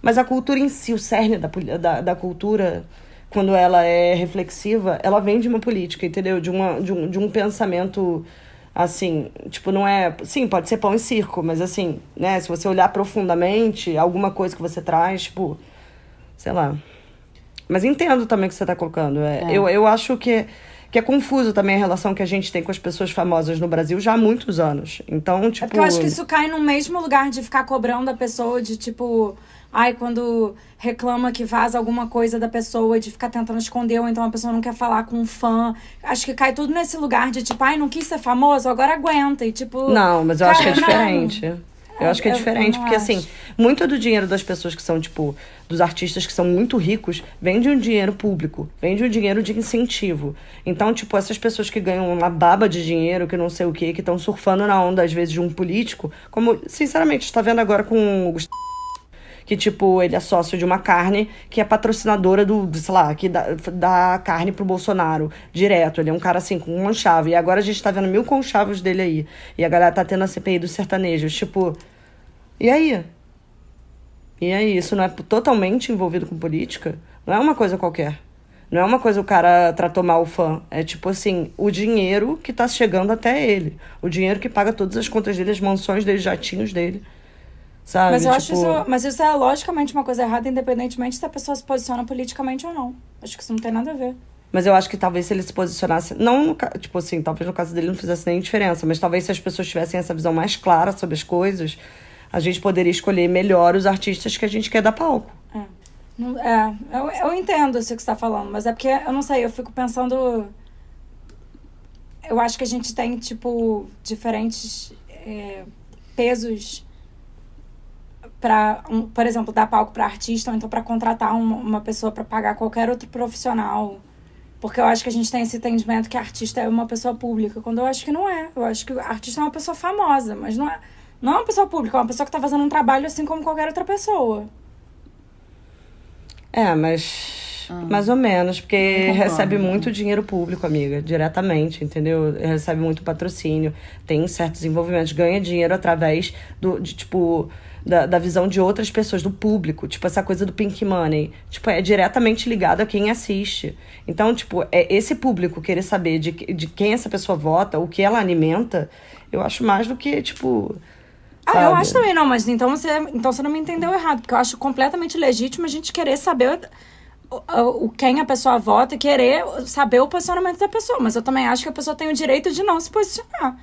mas a cultura em si, o cerne da, da, da cultura, quando ela é reflexiva, ela vem de uma política, entendeu? De, uma, de, um, de um pensamento assim, tipo, não é. Sim, pode ser pão e circo, mas assim, né? Se você olhar profundamente, alguma coisa que você traz, tipo, sei lá. Mas entendo também o que você está colocando. É, é. Eu, eu acho que, que é confuso também a relação que a gente tem com as pessoas famosas no Brasil já há muitos anos. Então, tipo. É porque eu acho que isso cai no mesmo lugar de ficar cobrando a pessoa de tipo. Ai, quando reclama que vaza alguma coisa da pessoa, de ficar tentando esconder, ou então a pessoa não quer falar com um fã. Acho que cai tudo nesse lugar de tipo, ai, não quis ser famoso, agora aguenta. E tipo. Não, mas eu cara, acho que é diferente. Não. Eu acho que é diferente, porque acho. assim, muito do dinheiro das pessoas que são, tipo, dos artistas que são muito ricos, vem de um dinheiro público, vem de um dinheiro de incentivo. Então, tipo, essas pessoas que ganham uma baba de dinheiro, que não sei o quê, que estão surfando na onda, às vezes, de um político, como, sinceramente, está vendo agora com o Gustavo que, tipo, ele é sócio de uma carne que é patrocinadora do, sei lá, que dá, dá carne pro Bolsonaro direto. Ele é um cara assim, com uma chave. E agora a gente tá vendo mil conchavos dele aí. E a galera tá tendo a CPI dos sertanejos. Tipo, e aí? E aí, isso não é totalmente envolvido com política? Não é uma coisa qualquer. Não é uma coisa o cara tratou mal o fã. É tipo assim, o dinheiro que tá chegando até ele. O dinheiro que paga todas as contas dele, as mansões dele, jatinhos dele. Sabe? Mas eu tipo... acho isso. Mas isso é logicamente uma coisa errada, independentemente se a pessoa se posiciona politicamente ou não. Acho que isso não tem nada a ver. Mas eu acho que talvez se ele se posicionasse. Não, tipo assim, talvez no caso dele não fizesse nem diferença, mas talvez se as pessoas tivessem essa visão mais clara sobre as coisas, a gente poderia escolher melhor os artistas que a gente quer dar palco. É. É, eu, eu entendo isso que você está falando, mas é porque, eu não sei, eu fico pensando. Eu acho que a gente tem, tipo, diferentes é, pesos para, um, por exemplo, dar palco para artista ou então para contratar uma, uma pessoa para pagar qualquer outro profissional. Porque eu acho que a gente tem esse entendimento que artista é uma pessoa pública, quando eu acho que não é. Eu acho que o artista é uma pessoa famosa, mas não é, não é uma pessoa pública, é uma pessoa que tá fazendo um trabalho assim como qualquer outra pessoa. É, mas. Mais ou menos, porque recebe muito dinheiro público, amiga, diretamente, entendeu? Recebe muito patrocínio, tem certos envolvimentos, ganha dinheiro através do, de, tipo, da, da visão de outras pessoas, do público. Tipo, essa coisa do Pink Money. Tipo, é diretamente ligado a quem assiste. Então, tipo, é esse público querer saber de, de quem essa pessoa vota, o que ela alimenta, eu acho mais do que, tipo. Ah, eu sabe? acho também, não, mas então você, então você não me entendeu errado, porque eu acho completamente legítimo a gente querer saber o, quem a pessoa vota e querer saber o posicionamento da pessoa. Mas eu também acho que a pessoa tem o direito de não se posicionar.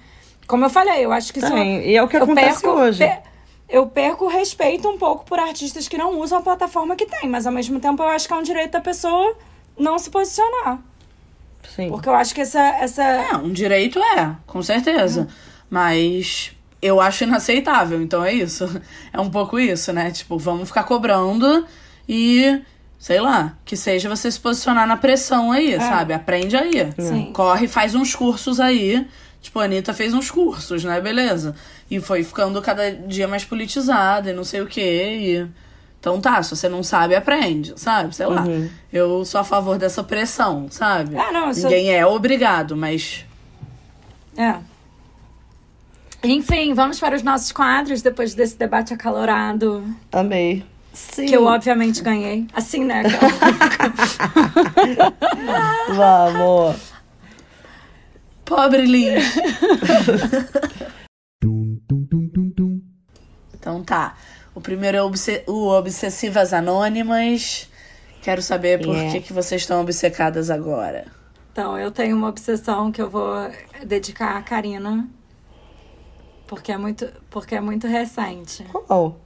Como eu falei, eu acho que isso Tem, e é o que acontece perco, hoje. pe- eu perco o respeito um pouco por artistas que não usam a plataforma que tem, mas ao mesmo tempo eu acho que é um direito da pessoa não se posicionar. Sim. Porque eu acho que essa. essa... É, um direito é, com certeza. Mas eu acho inaceitável, então é isso. É um pouco isso, né? Tipo, vamos ficar cobrando e, sei lá, que seja você se posicionar na pressão aí, sabe? Aprende aí. Sim. Corre, faz uns cursos aí. Tipo, a Anitta fez uns cursos, né? Beleza. E foi ficando cada dia mais politizada e não sei o quê. E... Então tá, se você não sabe, aprende, sabe? Sei lá. Eu sou a favor dessa pressão, sabe? Ah, não, isso- Ninguém é obrigado, mas É. Enfim, vamos para os nossos quadros depois desse debate acalorado. Amei. Sim. Que eu obviamente ganhei. Assim, né? Vamos. Pobre dum. Então tá. O primeiro é obse o Obsessivas Anônimas. Quero saber por Yeah. que, que vocês estão obcecadas agora. Então, eu tenho uma obsessão que eu vou dedicar à Karina. Porque é muito, porque é muito recente. Qual?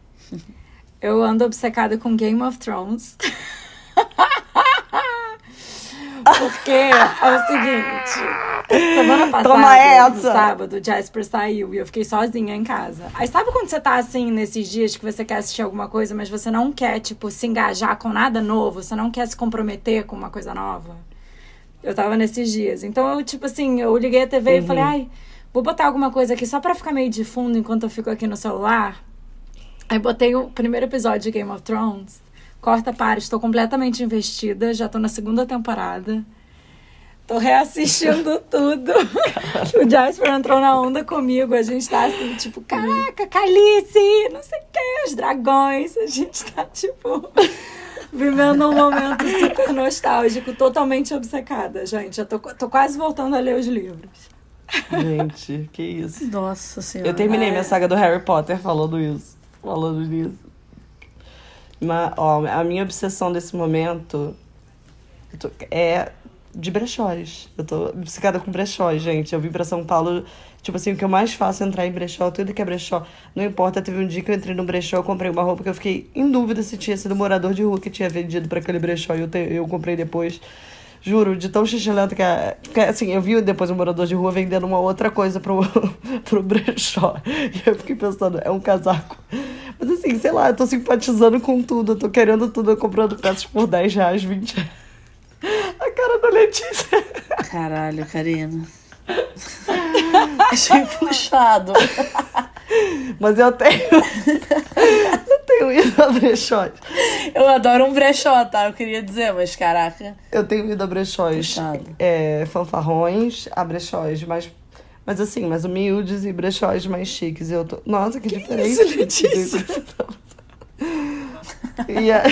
Eu ando obcecada com Game of Thrones. Porque é o seguinte, semana passada, Toma no essa! sábado, o Jasper saiu e eu fiquei sozinha em casa. Aí sabe quando você tá assim, nesses dias que você quer assistir alguma coisa, mas você não quer, tipo, se engajar com nada novo, você não quer se comprometer com uma coisa nova? Eu tava nesses dias. Então, eu, tipo assim, eu liguei a TV e falei, ai, vou botar alguma coisa aqui só pra ficar meio de fundo enquanto eu fico aqui no celular. Aí botei o primeiro episódio de Game of Thrones. Corta para, estou completamente investida, já tô na segunda temporada. Tô reassistindo tudo. o Jasper entrou na onda comigo. A gente tá assim, tipo, caraca, Calice, não sei o que, os dragões. A gente tá, tipo, vivendo um momento super nostálgico, totalmente obcecada, gente. Já tô, tô quase voltando a ler os livros. Gente, que isso. Nossa senhora. Eu terminei É. minha saga do Harry Potter falando isso. Falando nisso. Mas, ó, a minha obsessão desse momento tô- é de brechós. Eu tô obcecada com brechós, gente. Eu vim pra São Paulo, tipo assim, o que eu mais faço é entrar em brechó, tudo que é brechó. Não importa, teve um dia que eu entrei no brechó, eu comprei uma roupa que eu fiquei em dúvida se tinha sido morador de rua que tinha vendido pra aquele brechó e eu, te- eu comprei depois. Juro, de tão xixilento que é. Que, assim, eu vi depois um morador de rua vendendo uma outra coisa pro, pro brechó. E eu fiquei pensando, é um casaco. Mas assim, sei lá, eu tô simpatizando com tudo. Eu tô querendo tudo, eu comprando peças por 10 reais, 20 reais. A cara da Letícia. Caralho, Karina. Achei puxado. Mas eu tenho. eu tenho ido a brechós. Eu adoro um brechó, tá? Eu queria dizer, mas caraca. Eu tenho ido a brechós Puxado. é, fanfarrões, a brechós mais. Mas assim, mais humildes e brechós mais chiques. Eu tô... Nossa, que, diferente. isso, Letícia? E a...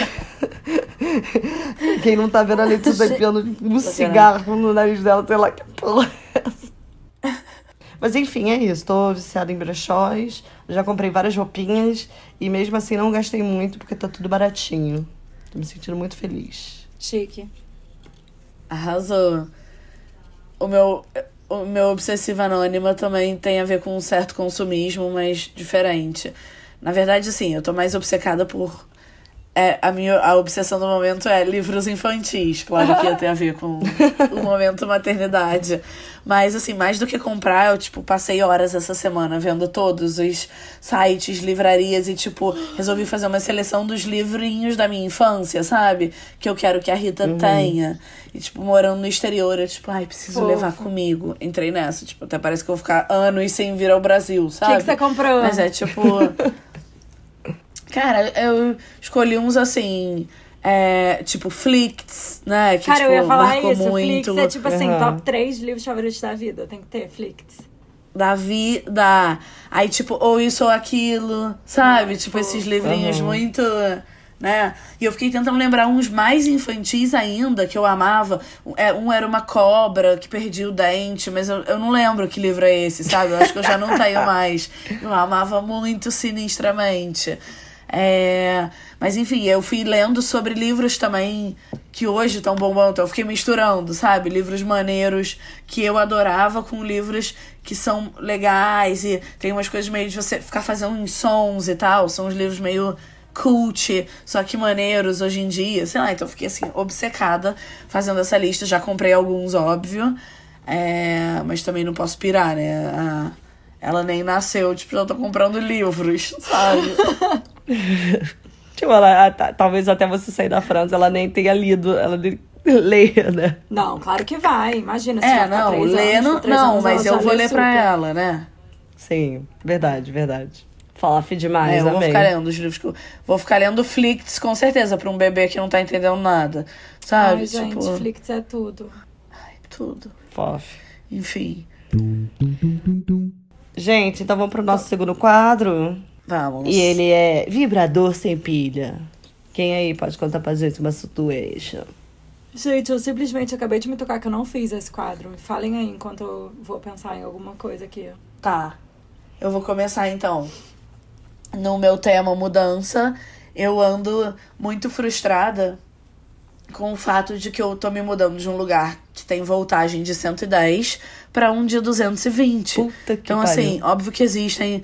Quem não tá vendo a Letícia Gente, enfiando um cigarro no nariz dela, sei lá que porra é essa. Mas enfim, é isso. Tô viciada em brechós. Já comprei várias roupinhas. E mesmo assim não gastei muito porque tá tudo baratinho. Tô me sentindo muito feliz. Chique. Arrasou. O meu, o meu obsessiva anônima também tem a ver com um certo consumismo, mas diferente. Na verdade, assim, eu tô mais obcecada por É, a minha a obsessão do momento é livros infantis. Claro que ia ter a ver com o momento maternidade. Mas, assim, mais do que comprar, eu, tipo, passei horas essa semana vendo todos os sites, livrarias e, tipo, resolvi fazer uma seleção dos livrinhos da minha infância, sabe? Que eu quero que a Rita tenha. E, tipo, morando no exterior, eu, tipo, ai, preciso levar comigo. Entrei nessa, tipo, até parece que eu vou ficar anos sem vir ao Brasil, O sabe? que, que você comprou? Mas é tipo. Cara, eu escolhi uns assim. É, tipo, Flicts, né? Que, Cara, tipo, eu ia falar marcou isso. muito. Flix é tipo assim, Aham. top 3 livros favoritos da vida. Tem que ter Flix. Da vida. Aí, tipo, ou isso ou aquilo, sabe? Ai, tipo, fofo. esses livrinhos Aham. muito. Né? E eu fiquei tentando lembrar uns mais infantis ainda, que eu amava. É, Um era uma cobra que perdia o dente, mas eu, eu não lembro que livro é esse, sabe? Eu acho que eu já não tenho mais. Eu amava muito sinistramente. É, mas enfim, eu fui lendo sobre livros também que hoje estão bombando. Então eu fiquei misturando, sabe? Livros maneiros que eu adorava com livros que são legais e tem umas coisas meio de você ficar fazendo uns sons e tal. São uns livros meio cult, só que maneiros hoje em dia. Sei lá, então eu fiquei assim, obcecada fazendo essa lista. Já comprei alguns, óbvio. É, mas também não posso pirar, né? A- ela nem nasceu, tipo, já tô comprando livros, sabe? Tipo, ela, tá- talvez até você sair da França, ela nem tenha lido, ela nem leia, né? Não, claro que vai. Imagina se É, não, ler não, não anos, mas eu vou ler pra super. ela, né? Sim, verdade, verdade. Fala demais, É, eu vou amei. ficar lendo os livros que eu... Vou ficar lendo Flicts, com certeza, pra um bebê que não tá entendendo nada. Sabe? Ai, gente, tipo, Flix é tudo. tudo. Fof. Enfim. Gente, então vamos pro nosso segundo quadro. Vamos. E ele é vibrador sem pilha. Quem aí pode contar pra gente uma situation? Gente, eu simplesmente acabei de me tocar que eu não fiz esse quadro. Falem aí enquanto eu vou pensar em alguma coisa aqui. Tá. Eu vou começar então. No meu tema mudança, eu ando muito frustrada com o fato de que eu tô me mudando de um lugar que tem voltagem de 110 pra um de 220. Puta que Então, pariu. assim, óbvio que existem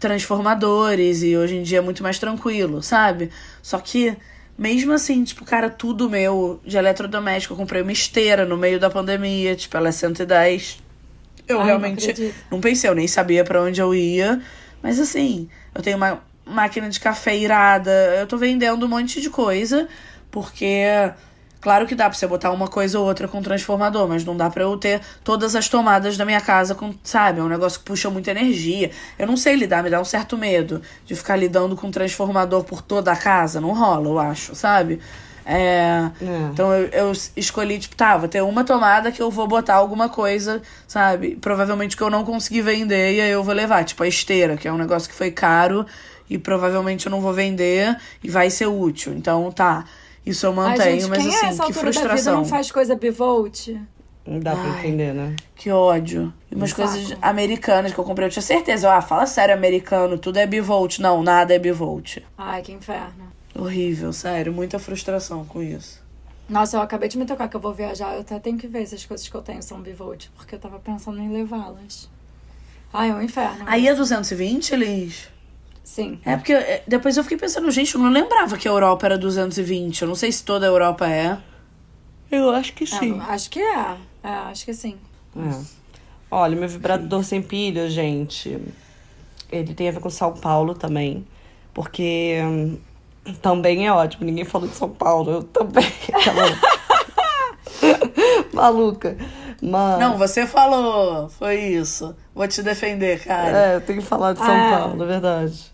transformadores e hoje em dia é muito mais tranquilo, sabe? Só que, mesmo assim, tipo, cara, tudo meu de eletrodoméstico, eu comprei uma esteira no meio da pandemia, tipo, ela é 110. Eu Ai, não realmente acredito. não pensei, eu nem sabia pra onde eu ia. Mas assim, eu tenho uma máquina de café irada, eu tô vendendo um monte de coisa, porque claro que dá pra você botar uma coisa ou outra com transformador, mas não dá pra eu ter todas as tomadas da minha casa com, sabe, é um negócio que puxa muita energia. Eu não sei lidar, me dá um certo medo de ficar lidando com transformador por toda a casa, não rola, eu acho, sabe? É, É. então eu, eu escolhi, tipo, tá, vou ter uma tomada que eu vou botar alguma coisa, sabe? Provavelmente que eu não consegui vender e aí eu vou levar, tipo a esteira, que é um negócio que foi caro e provavelmente eu não vou vender e vai ser útil. Então tá, isso eu Ai, mantenho, gente, mas quem assim, é essa que altura da vida frustração. não faz coisa bivolt? Não dá pra Ai. entender, né? Que ódio. E umas Um coisas saco. americanas que eu comprei, eu tinha certeza. Eu, Ah, fala sério, americano, tudo é bivolt. Não, nada é bivolt. Ai, que inferno. Horrível, sério, muita frustração com isso. Nossa, eu acabei de me tocar que eu vou viajar. Eu até tenho que ver se as coisas que eu tenho são bivolt, porque eu tava pensando em levá-las. Ai, é um inferno. Aí é 220, Liz? Sim. É porque é, depois eu fiquei pensando, gente, eu não lembrava que a Europa era 220. Eu não sei se toda a Europa é. Eu acho que É, acho que é. É, acho que sim. É. Olha, meu vibrador sem pilha, gente, ele tem a ver com São Paulo também. Porque hum, também é ótimo. Ninguém falou de São Paulo. Eu também. Aquela... Maluca. Mano. Não, você falou. Foi isso. Vou te defender, cara. É, eu tenho que falar de São Ah. Paulo, é verdade.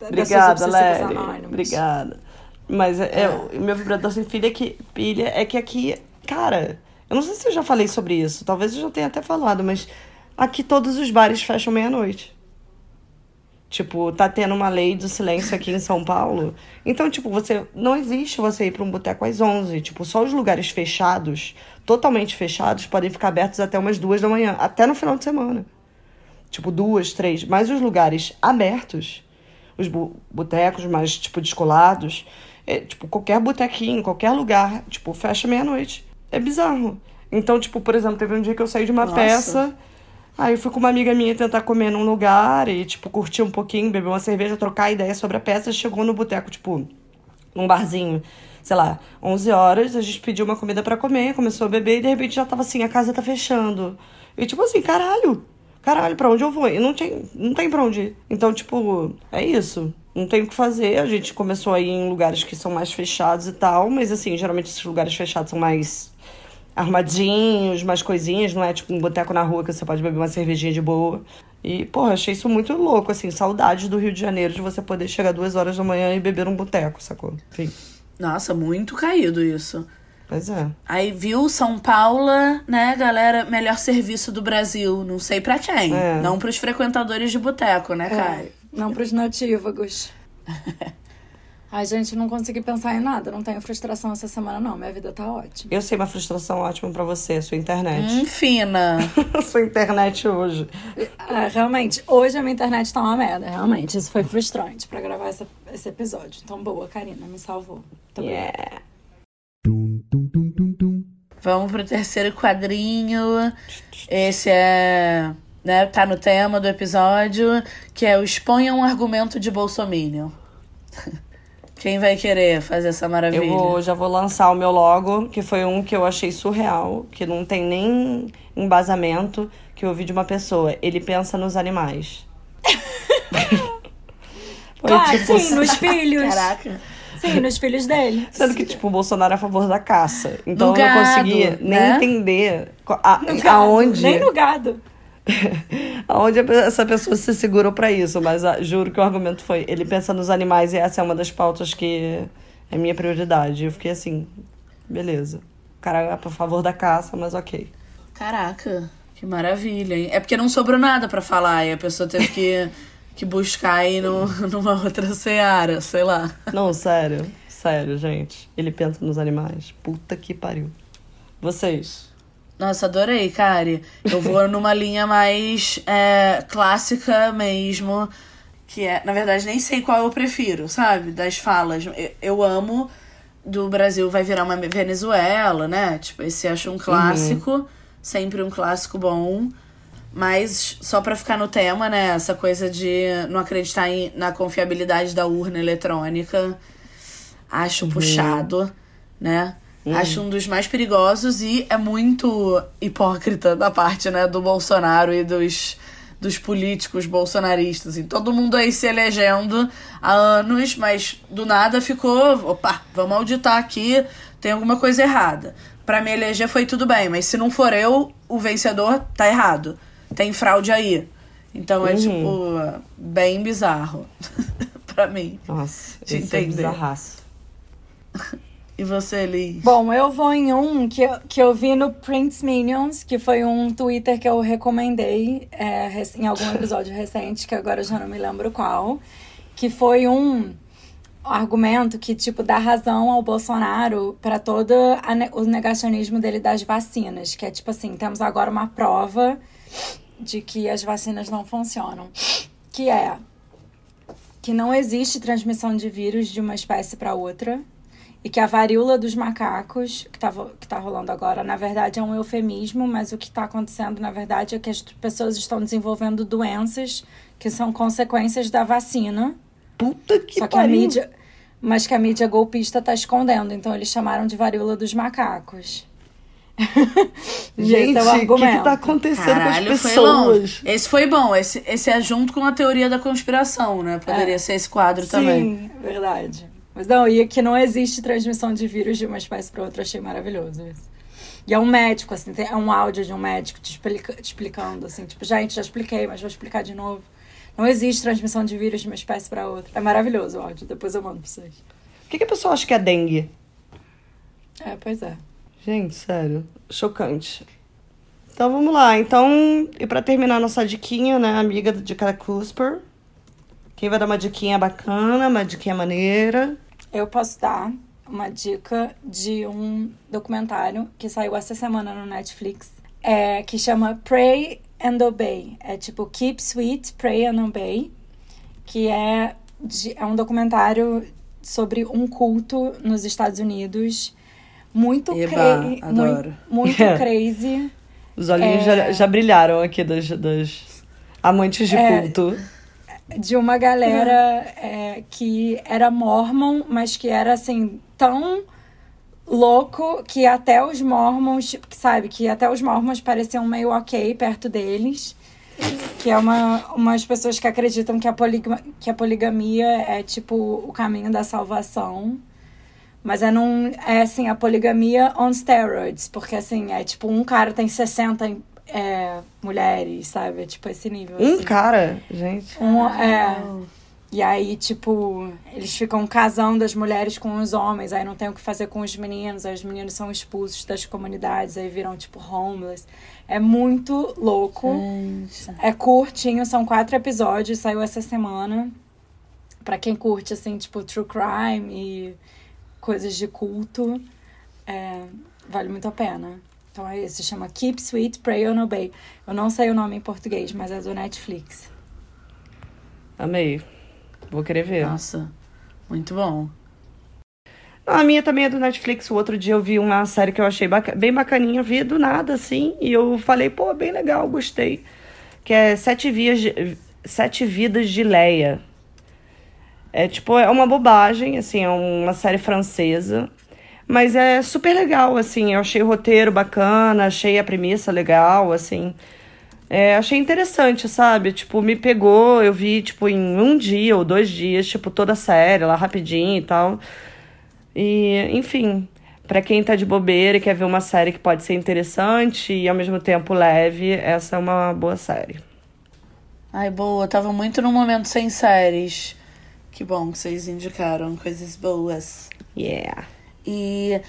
Obrigada, anônimas. Obrigada. Mas é, é, o meu vibrador sem pilha, é que, pilha é que aqui, cara, eu não sei se eu já falei sobre isso, talvez eu já tenha até falado, mas aqui todos os bares fecham meia-noite. Tipo, tá tendo uma lei do silêncio aqui em São Paulo. Então, tipo, você não existe você ir pra um boteco às 11. Tipo, só os lugares fechados, totalmente fechados, podem ficar abertos até umas duas da manhã, até no final de semana. Tipo, duas, três. Mas os lugares abertos, os botecos mais, tipo, descolados, é, tipo, qualquer botequinho, qualquer lugar, tipo, fecha meia-noite. É bizarro. Então, tipo, por exemplo, teve um dia que eu saí de uma Nossa. peça, aí eu fui com uma amiga minha tentar comer num lugar e, tipo, curtir um pouquinho, beber uma cerveja, trocar ideia sobre a peça, chegou no boteco, tipo, num barzinho, sei lá, 11 horas, a gente pediu uma comida pra comer, começou a beber e de repente já tava assim, a casa tá fechando. E tipo assim, caralho, caralho, pra onde eu vou? E não tem, não tem pra onde ir. Então, tipo, é isso. Não tem o que fazer. A gente começou a ir em lugares que são mais fechados e tal, mas assim, geralmente esses lugares fechados são mais armadinhos, mais coisinhas, não é tipo um boteco na rua que você pode beber uma cervejinha de boa. E, porra, achei isso muito louco, assim, saudade do Rio de Janeiro de você poder chegar duas horas da manhã e beber um boteco, sacou? Enfim. Nossa, muito caído isso. Pois é. Aí viu São Paulo, né, galera? Melhor serviço do Brasil. Não sei pra quem. É. Não pros frequentadores de boteco, né, cara? Não pros natívagos. Ai, gente, não consegui pensar em nada. Não tenho frustração essa semana, não. Minha vida tá ótima. Eu sei uma frustração ótima pra você, sua internet. Hum, fina. sua internet hoje. Ah, realmente, hoje a minha internet tá uma merda. Realmente, isso foi frustrante pra gravar essa, esse episódio. Então, boa, Karina, me salvou. Muito. Yeah. Vamos pro terceiro quadrinho. Esse é. Né, tá no tema do episódio, que é o Exponha um argumento de Bolsominion. Quem vai querer fazer essa maravilha? Eu vou, já vou lançar o meu logo, que foi um que eu achei surreal, que não tem nem embasamento, que eu ouvi de uma pessoa. Ele pensa nos animais. Foi, Claro, tipo, sim, nos filhos. Caraca. Sim, nos filhos dele. Sendo que, tipo, o Bolsonaro é a favor da caça. Então Do eu não gado, conseguia nem né? entender a- No gado. aonde, Nem no gado. aonde essa pessoa se segurou pra isso. Mas ah, juro que o argumento foi: ele pensa nos animais e essa é uma das pautas que é minha prioridade. Eu fiquei assim, beleza. O cara é a favor da caça, mas ok. Caraca, que maravilha, hein? É porque não sobrou nada pra falar e a pessoa teve que, que buscar aí no, numa outra seara, sei lá. Não, sério. Sério, gente. Ele pensa nos animais. Puta que pariu. Vocês. Nossa, adorei, Kari. Eu vou numa linha mais é, clássica mesmo, que é, na verdade, nem sei qual eu prefiro, sabe? Das falas. Eu, eu amo do Brasil vai virar uma Venezuela, né? Tipo, esse acho um clássico, sempre um clássico bom. Mas só pra ficar no tema, né? Essa coisa de não acreditar em, na confiabilidade da urna eletrônica. Acho puxado, né? Acho um dos mais perigosos e é muito hipócrita da parte, né, do Bolsonaro e dos, dos políticos bolsonaristas. Assim, todo mundo aí se elegendo há anos, mas do nada ficou, opa, vamos auditar aqui, tem alguma coisa errada. Pra me eleger foi tudo bem, mas se não for eu, o vencedor tá errado. Tem fraude aí. Então é, Uhum. tipo, bem bizarro pra mim. Nossa, De é entender. bizarraço. E você, Liz? Bom, eu vou em um que, eu- que eu vi no Prince Minions, que foi um Twitter que eu recomendei é, em algum episódio recente, que agora eu já não me lembro qual. Que foi um argumento que, tipo, dá razão ao Bolsonaro para todo a ne- o negacionismo dele das vacinas. Que é tipo assim, temos agora uma prova de que as vacinas não funcionam. Que é que não existe transmissão de vírus de uma espécie para outra e que a varíola dos macacos, que tá, vo- que tá rolando agora, na verdade é um eufemismo, mas o que está acontecendo, na verdade, é que as pessoas estão desenvolvendo doenças que são consequências da vacina. Puta que só que a pariu. mídia. Mas que a mídia golpista tá escondendo. Então eles chamaram de varíola dos macacos. Gente, esse é o o que, que argumento. tá acontecendo Caralho, com as foi pessoas? Esse foi bom. Esse, esse é junto com a teoria da conspiração, né? Poderia É. ser esse quadro também. Sim, verdade. Mas não, e que não existe transmissão de vírus de uma espécie para outra, achei maravilhoso isso. E é um médico, assim, tem, é um áudio de um médico te, explica- te explicando, assim, tipo, gente, já expliquei, mas vou explicar de novo. Não existe transmissão de vírus de uma espécie para outra. É maravilhoso o áudio, depois eu mando pra vocês. O que, que a pessoa acha que é dengue? É, pois é. Gente, sério. Chocante. Então vamos lá. Então, e pra terminar nossa diquinha, né, amiga do Dica Cusper? Quem vai dar uma diquinha bacana, uma diquinha maneira? Eu posso dar uma dica de um documentário que saiu essa semana no Netflix, é, que chama Pray and Obey. É tipo Keep Sweet, Pray and Obey, que é, de- é um documentário sobre um culto nos Estados Unidos. Muito, Eba, cra- adoro. muito, muito É. crazy. Os olhinhos É. já, já brilharam aqui das, das amantes de É. culto. de uma galera é, que era mormon, mas que era assim tão louco que até os mormons, sabe, que até os mormons pareciam meio ok perto deles. Que é uma, umas pessoas que acreditam que a, que a poligamia é tipo o caminho da salvação. Mas é num. É assim, a poligamia on steroids. Porque assim, é tipo, um cara tem 60 é, mulheres, sabe? É tipo esse nível. Um assim. cara, gente. Um, é. E aí, tipo, eles ficam casando as mulheres com os homens, aí não tem o que fazer com os meninos, aí os meninos são expulsos das comunidades, aí viram, tipo, homeless. É muito louco. Gente. É curtinho, são quatro episódios, saiu essa semana. Pra quem curte, assim, tipo, true crime e coisas de culto, é, vale muito a pena. Então é esse, chama Keep Sweet, Pray and Obey. Eu não sei o nome em português, mas é do Netflix. Amei. Vou querer ver. Nossa, muito bom. A minha também é do Netflix. O outro dia eu vi uma série que eu achei baca- bem bacaninha, vi do nada, assim, e eu falei, pô, bem legal, gostei. Que é Sete, Vias de- Sete Vidas de Leia. É tipo, é uma bobagem, assim, é uma série francesa. Mas é super legal, assim. Eu achei o roteiro bacana, achei a premissa legal, assim. É, achei interessante, sabe? Tipo, me pegou, eu vi, tipo, em um dia ou dois dias, tipo, toda a série lá rapidinho e tal. E, enfim, pra quem tá de bobeira e quer ver uma série que pode ser interessante e ao mesmo tempo leve, essa é uma boa série. Ai, boa, eu tava muito num momento sem séries. Que bom que vocês indicaram coisas boas. Yeah. E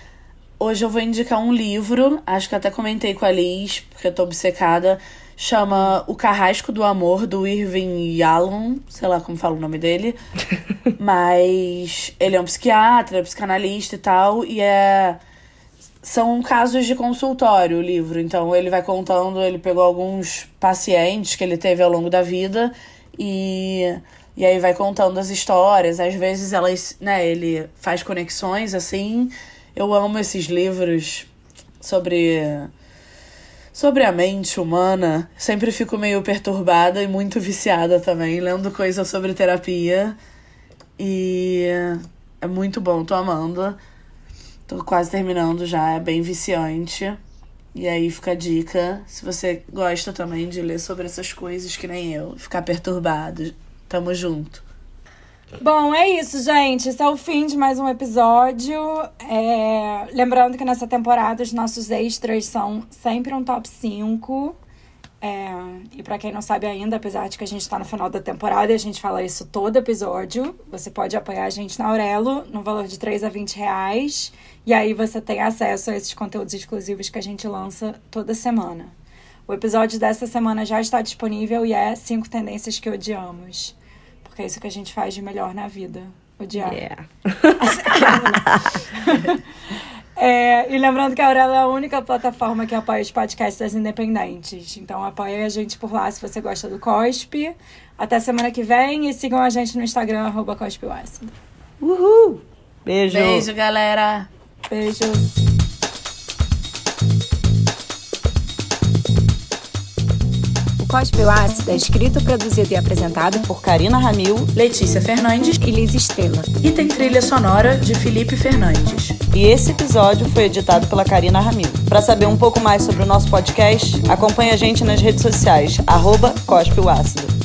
hoje eu vou indicar um livro, acho que até comentei com a Liz, porque eu tô obcecada. Chama O Carrasco do Amor, do Irving Yalom, sei lá como fala o nome dele. Mas ele é um psiquiatra, psicanalista e tal, e é. São casos de consultório o livro. Então ele vai contando, ele pegou alguns pacientes que ele teve ao longo da vida e, e aí vai contando as histórias. Às vezes elas, né, ele faz conexões assim. Eu amo esses livros sobre sobre a mente humana. Sempre fico meio perturbada e muito viciada também, lendo coisas sobre terapia. E é muito bom, tô amando. Tô quase terminando já, é bem viciante. E aí fica a dica, se você gosta também de ler sobre essas coisas que nem eu, ficar perturbado. Tamo junto. Bom, é isso, gente. Esse é o fim de mais um episódio. É, Lembrando que nessa temporada os nossos extras são sempre um top 5. É, E pra quem não sabe ainda, apesar de que a gente tá no final da temporada e a gente fala isso todo episódio, você pode apoiar a gente na Aurelo no valor de 3 a 20 reais. E aí você tem acesso a esses conteúdos exclusivos que a gente lança toda semana. O episódio dessa semana já está disponível e é 5 tendências que odiamos. Porque é isso que a gente faz de melhor na vida. Odiar. Yeah. É, e lembrando que a Aurela é a única plataforma que apoia os podcasts independentes. Então apoia a gente por lá se você gosta do Cospe. Até semana que vem e sigam a gente no Instagram, arroba. Uhul! Beijo. Beijo, galera! Beijos. O Ácido é escrito, produzido e apresentado por Karina Ramil Letícia Fernandes e Liz Estrela. e tem trilha sonora de Felipe Fernandes. E esse episódio foi editado pela Karina Ramil. Para saber um pouco mais sobre o nosso podcast, acompanhe a gente nas redes sociais, arroba Cospe o Ácido.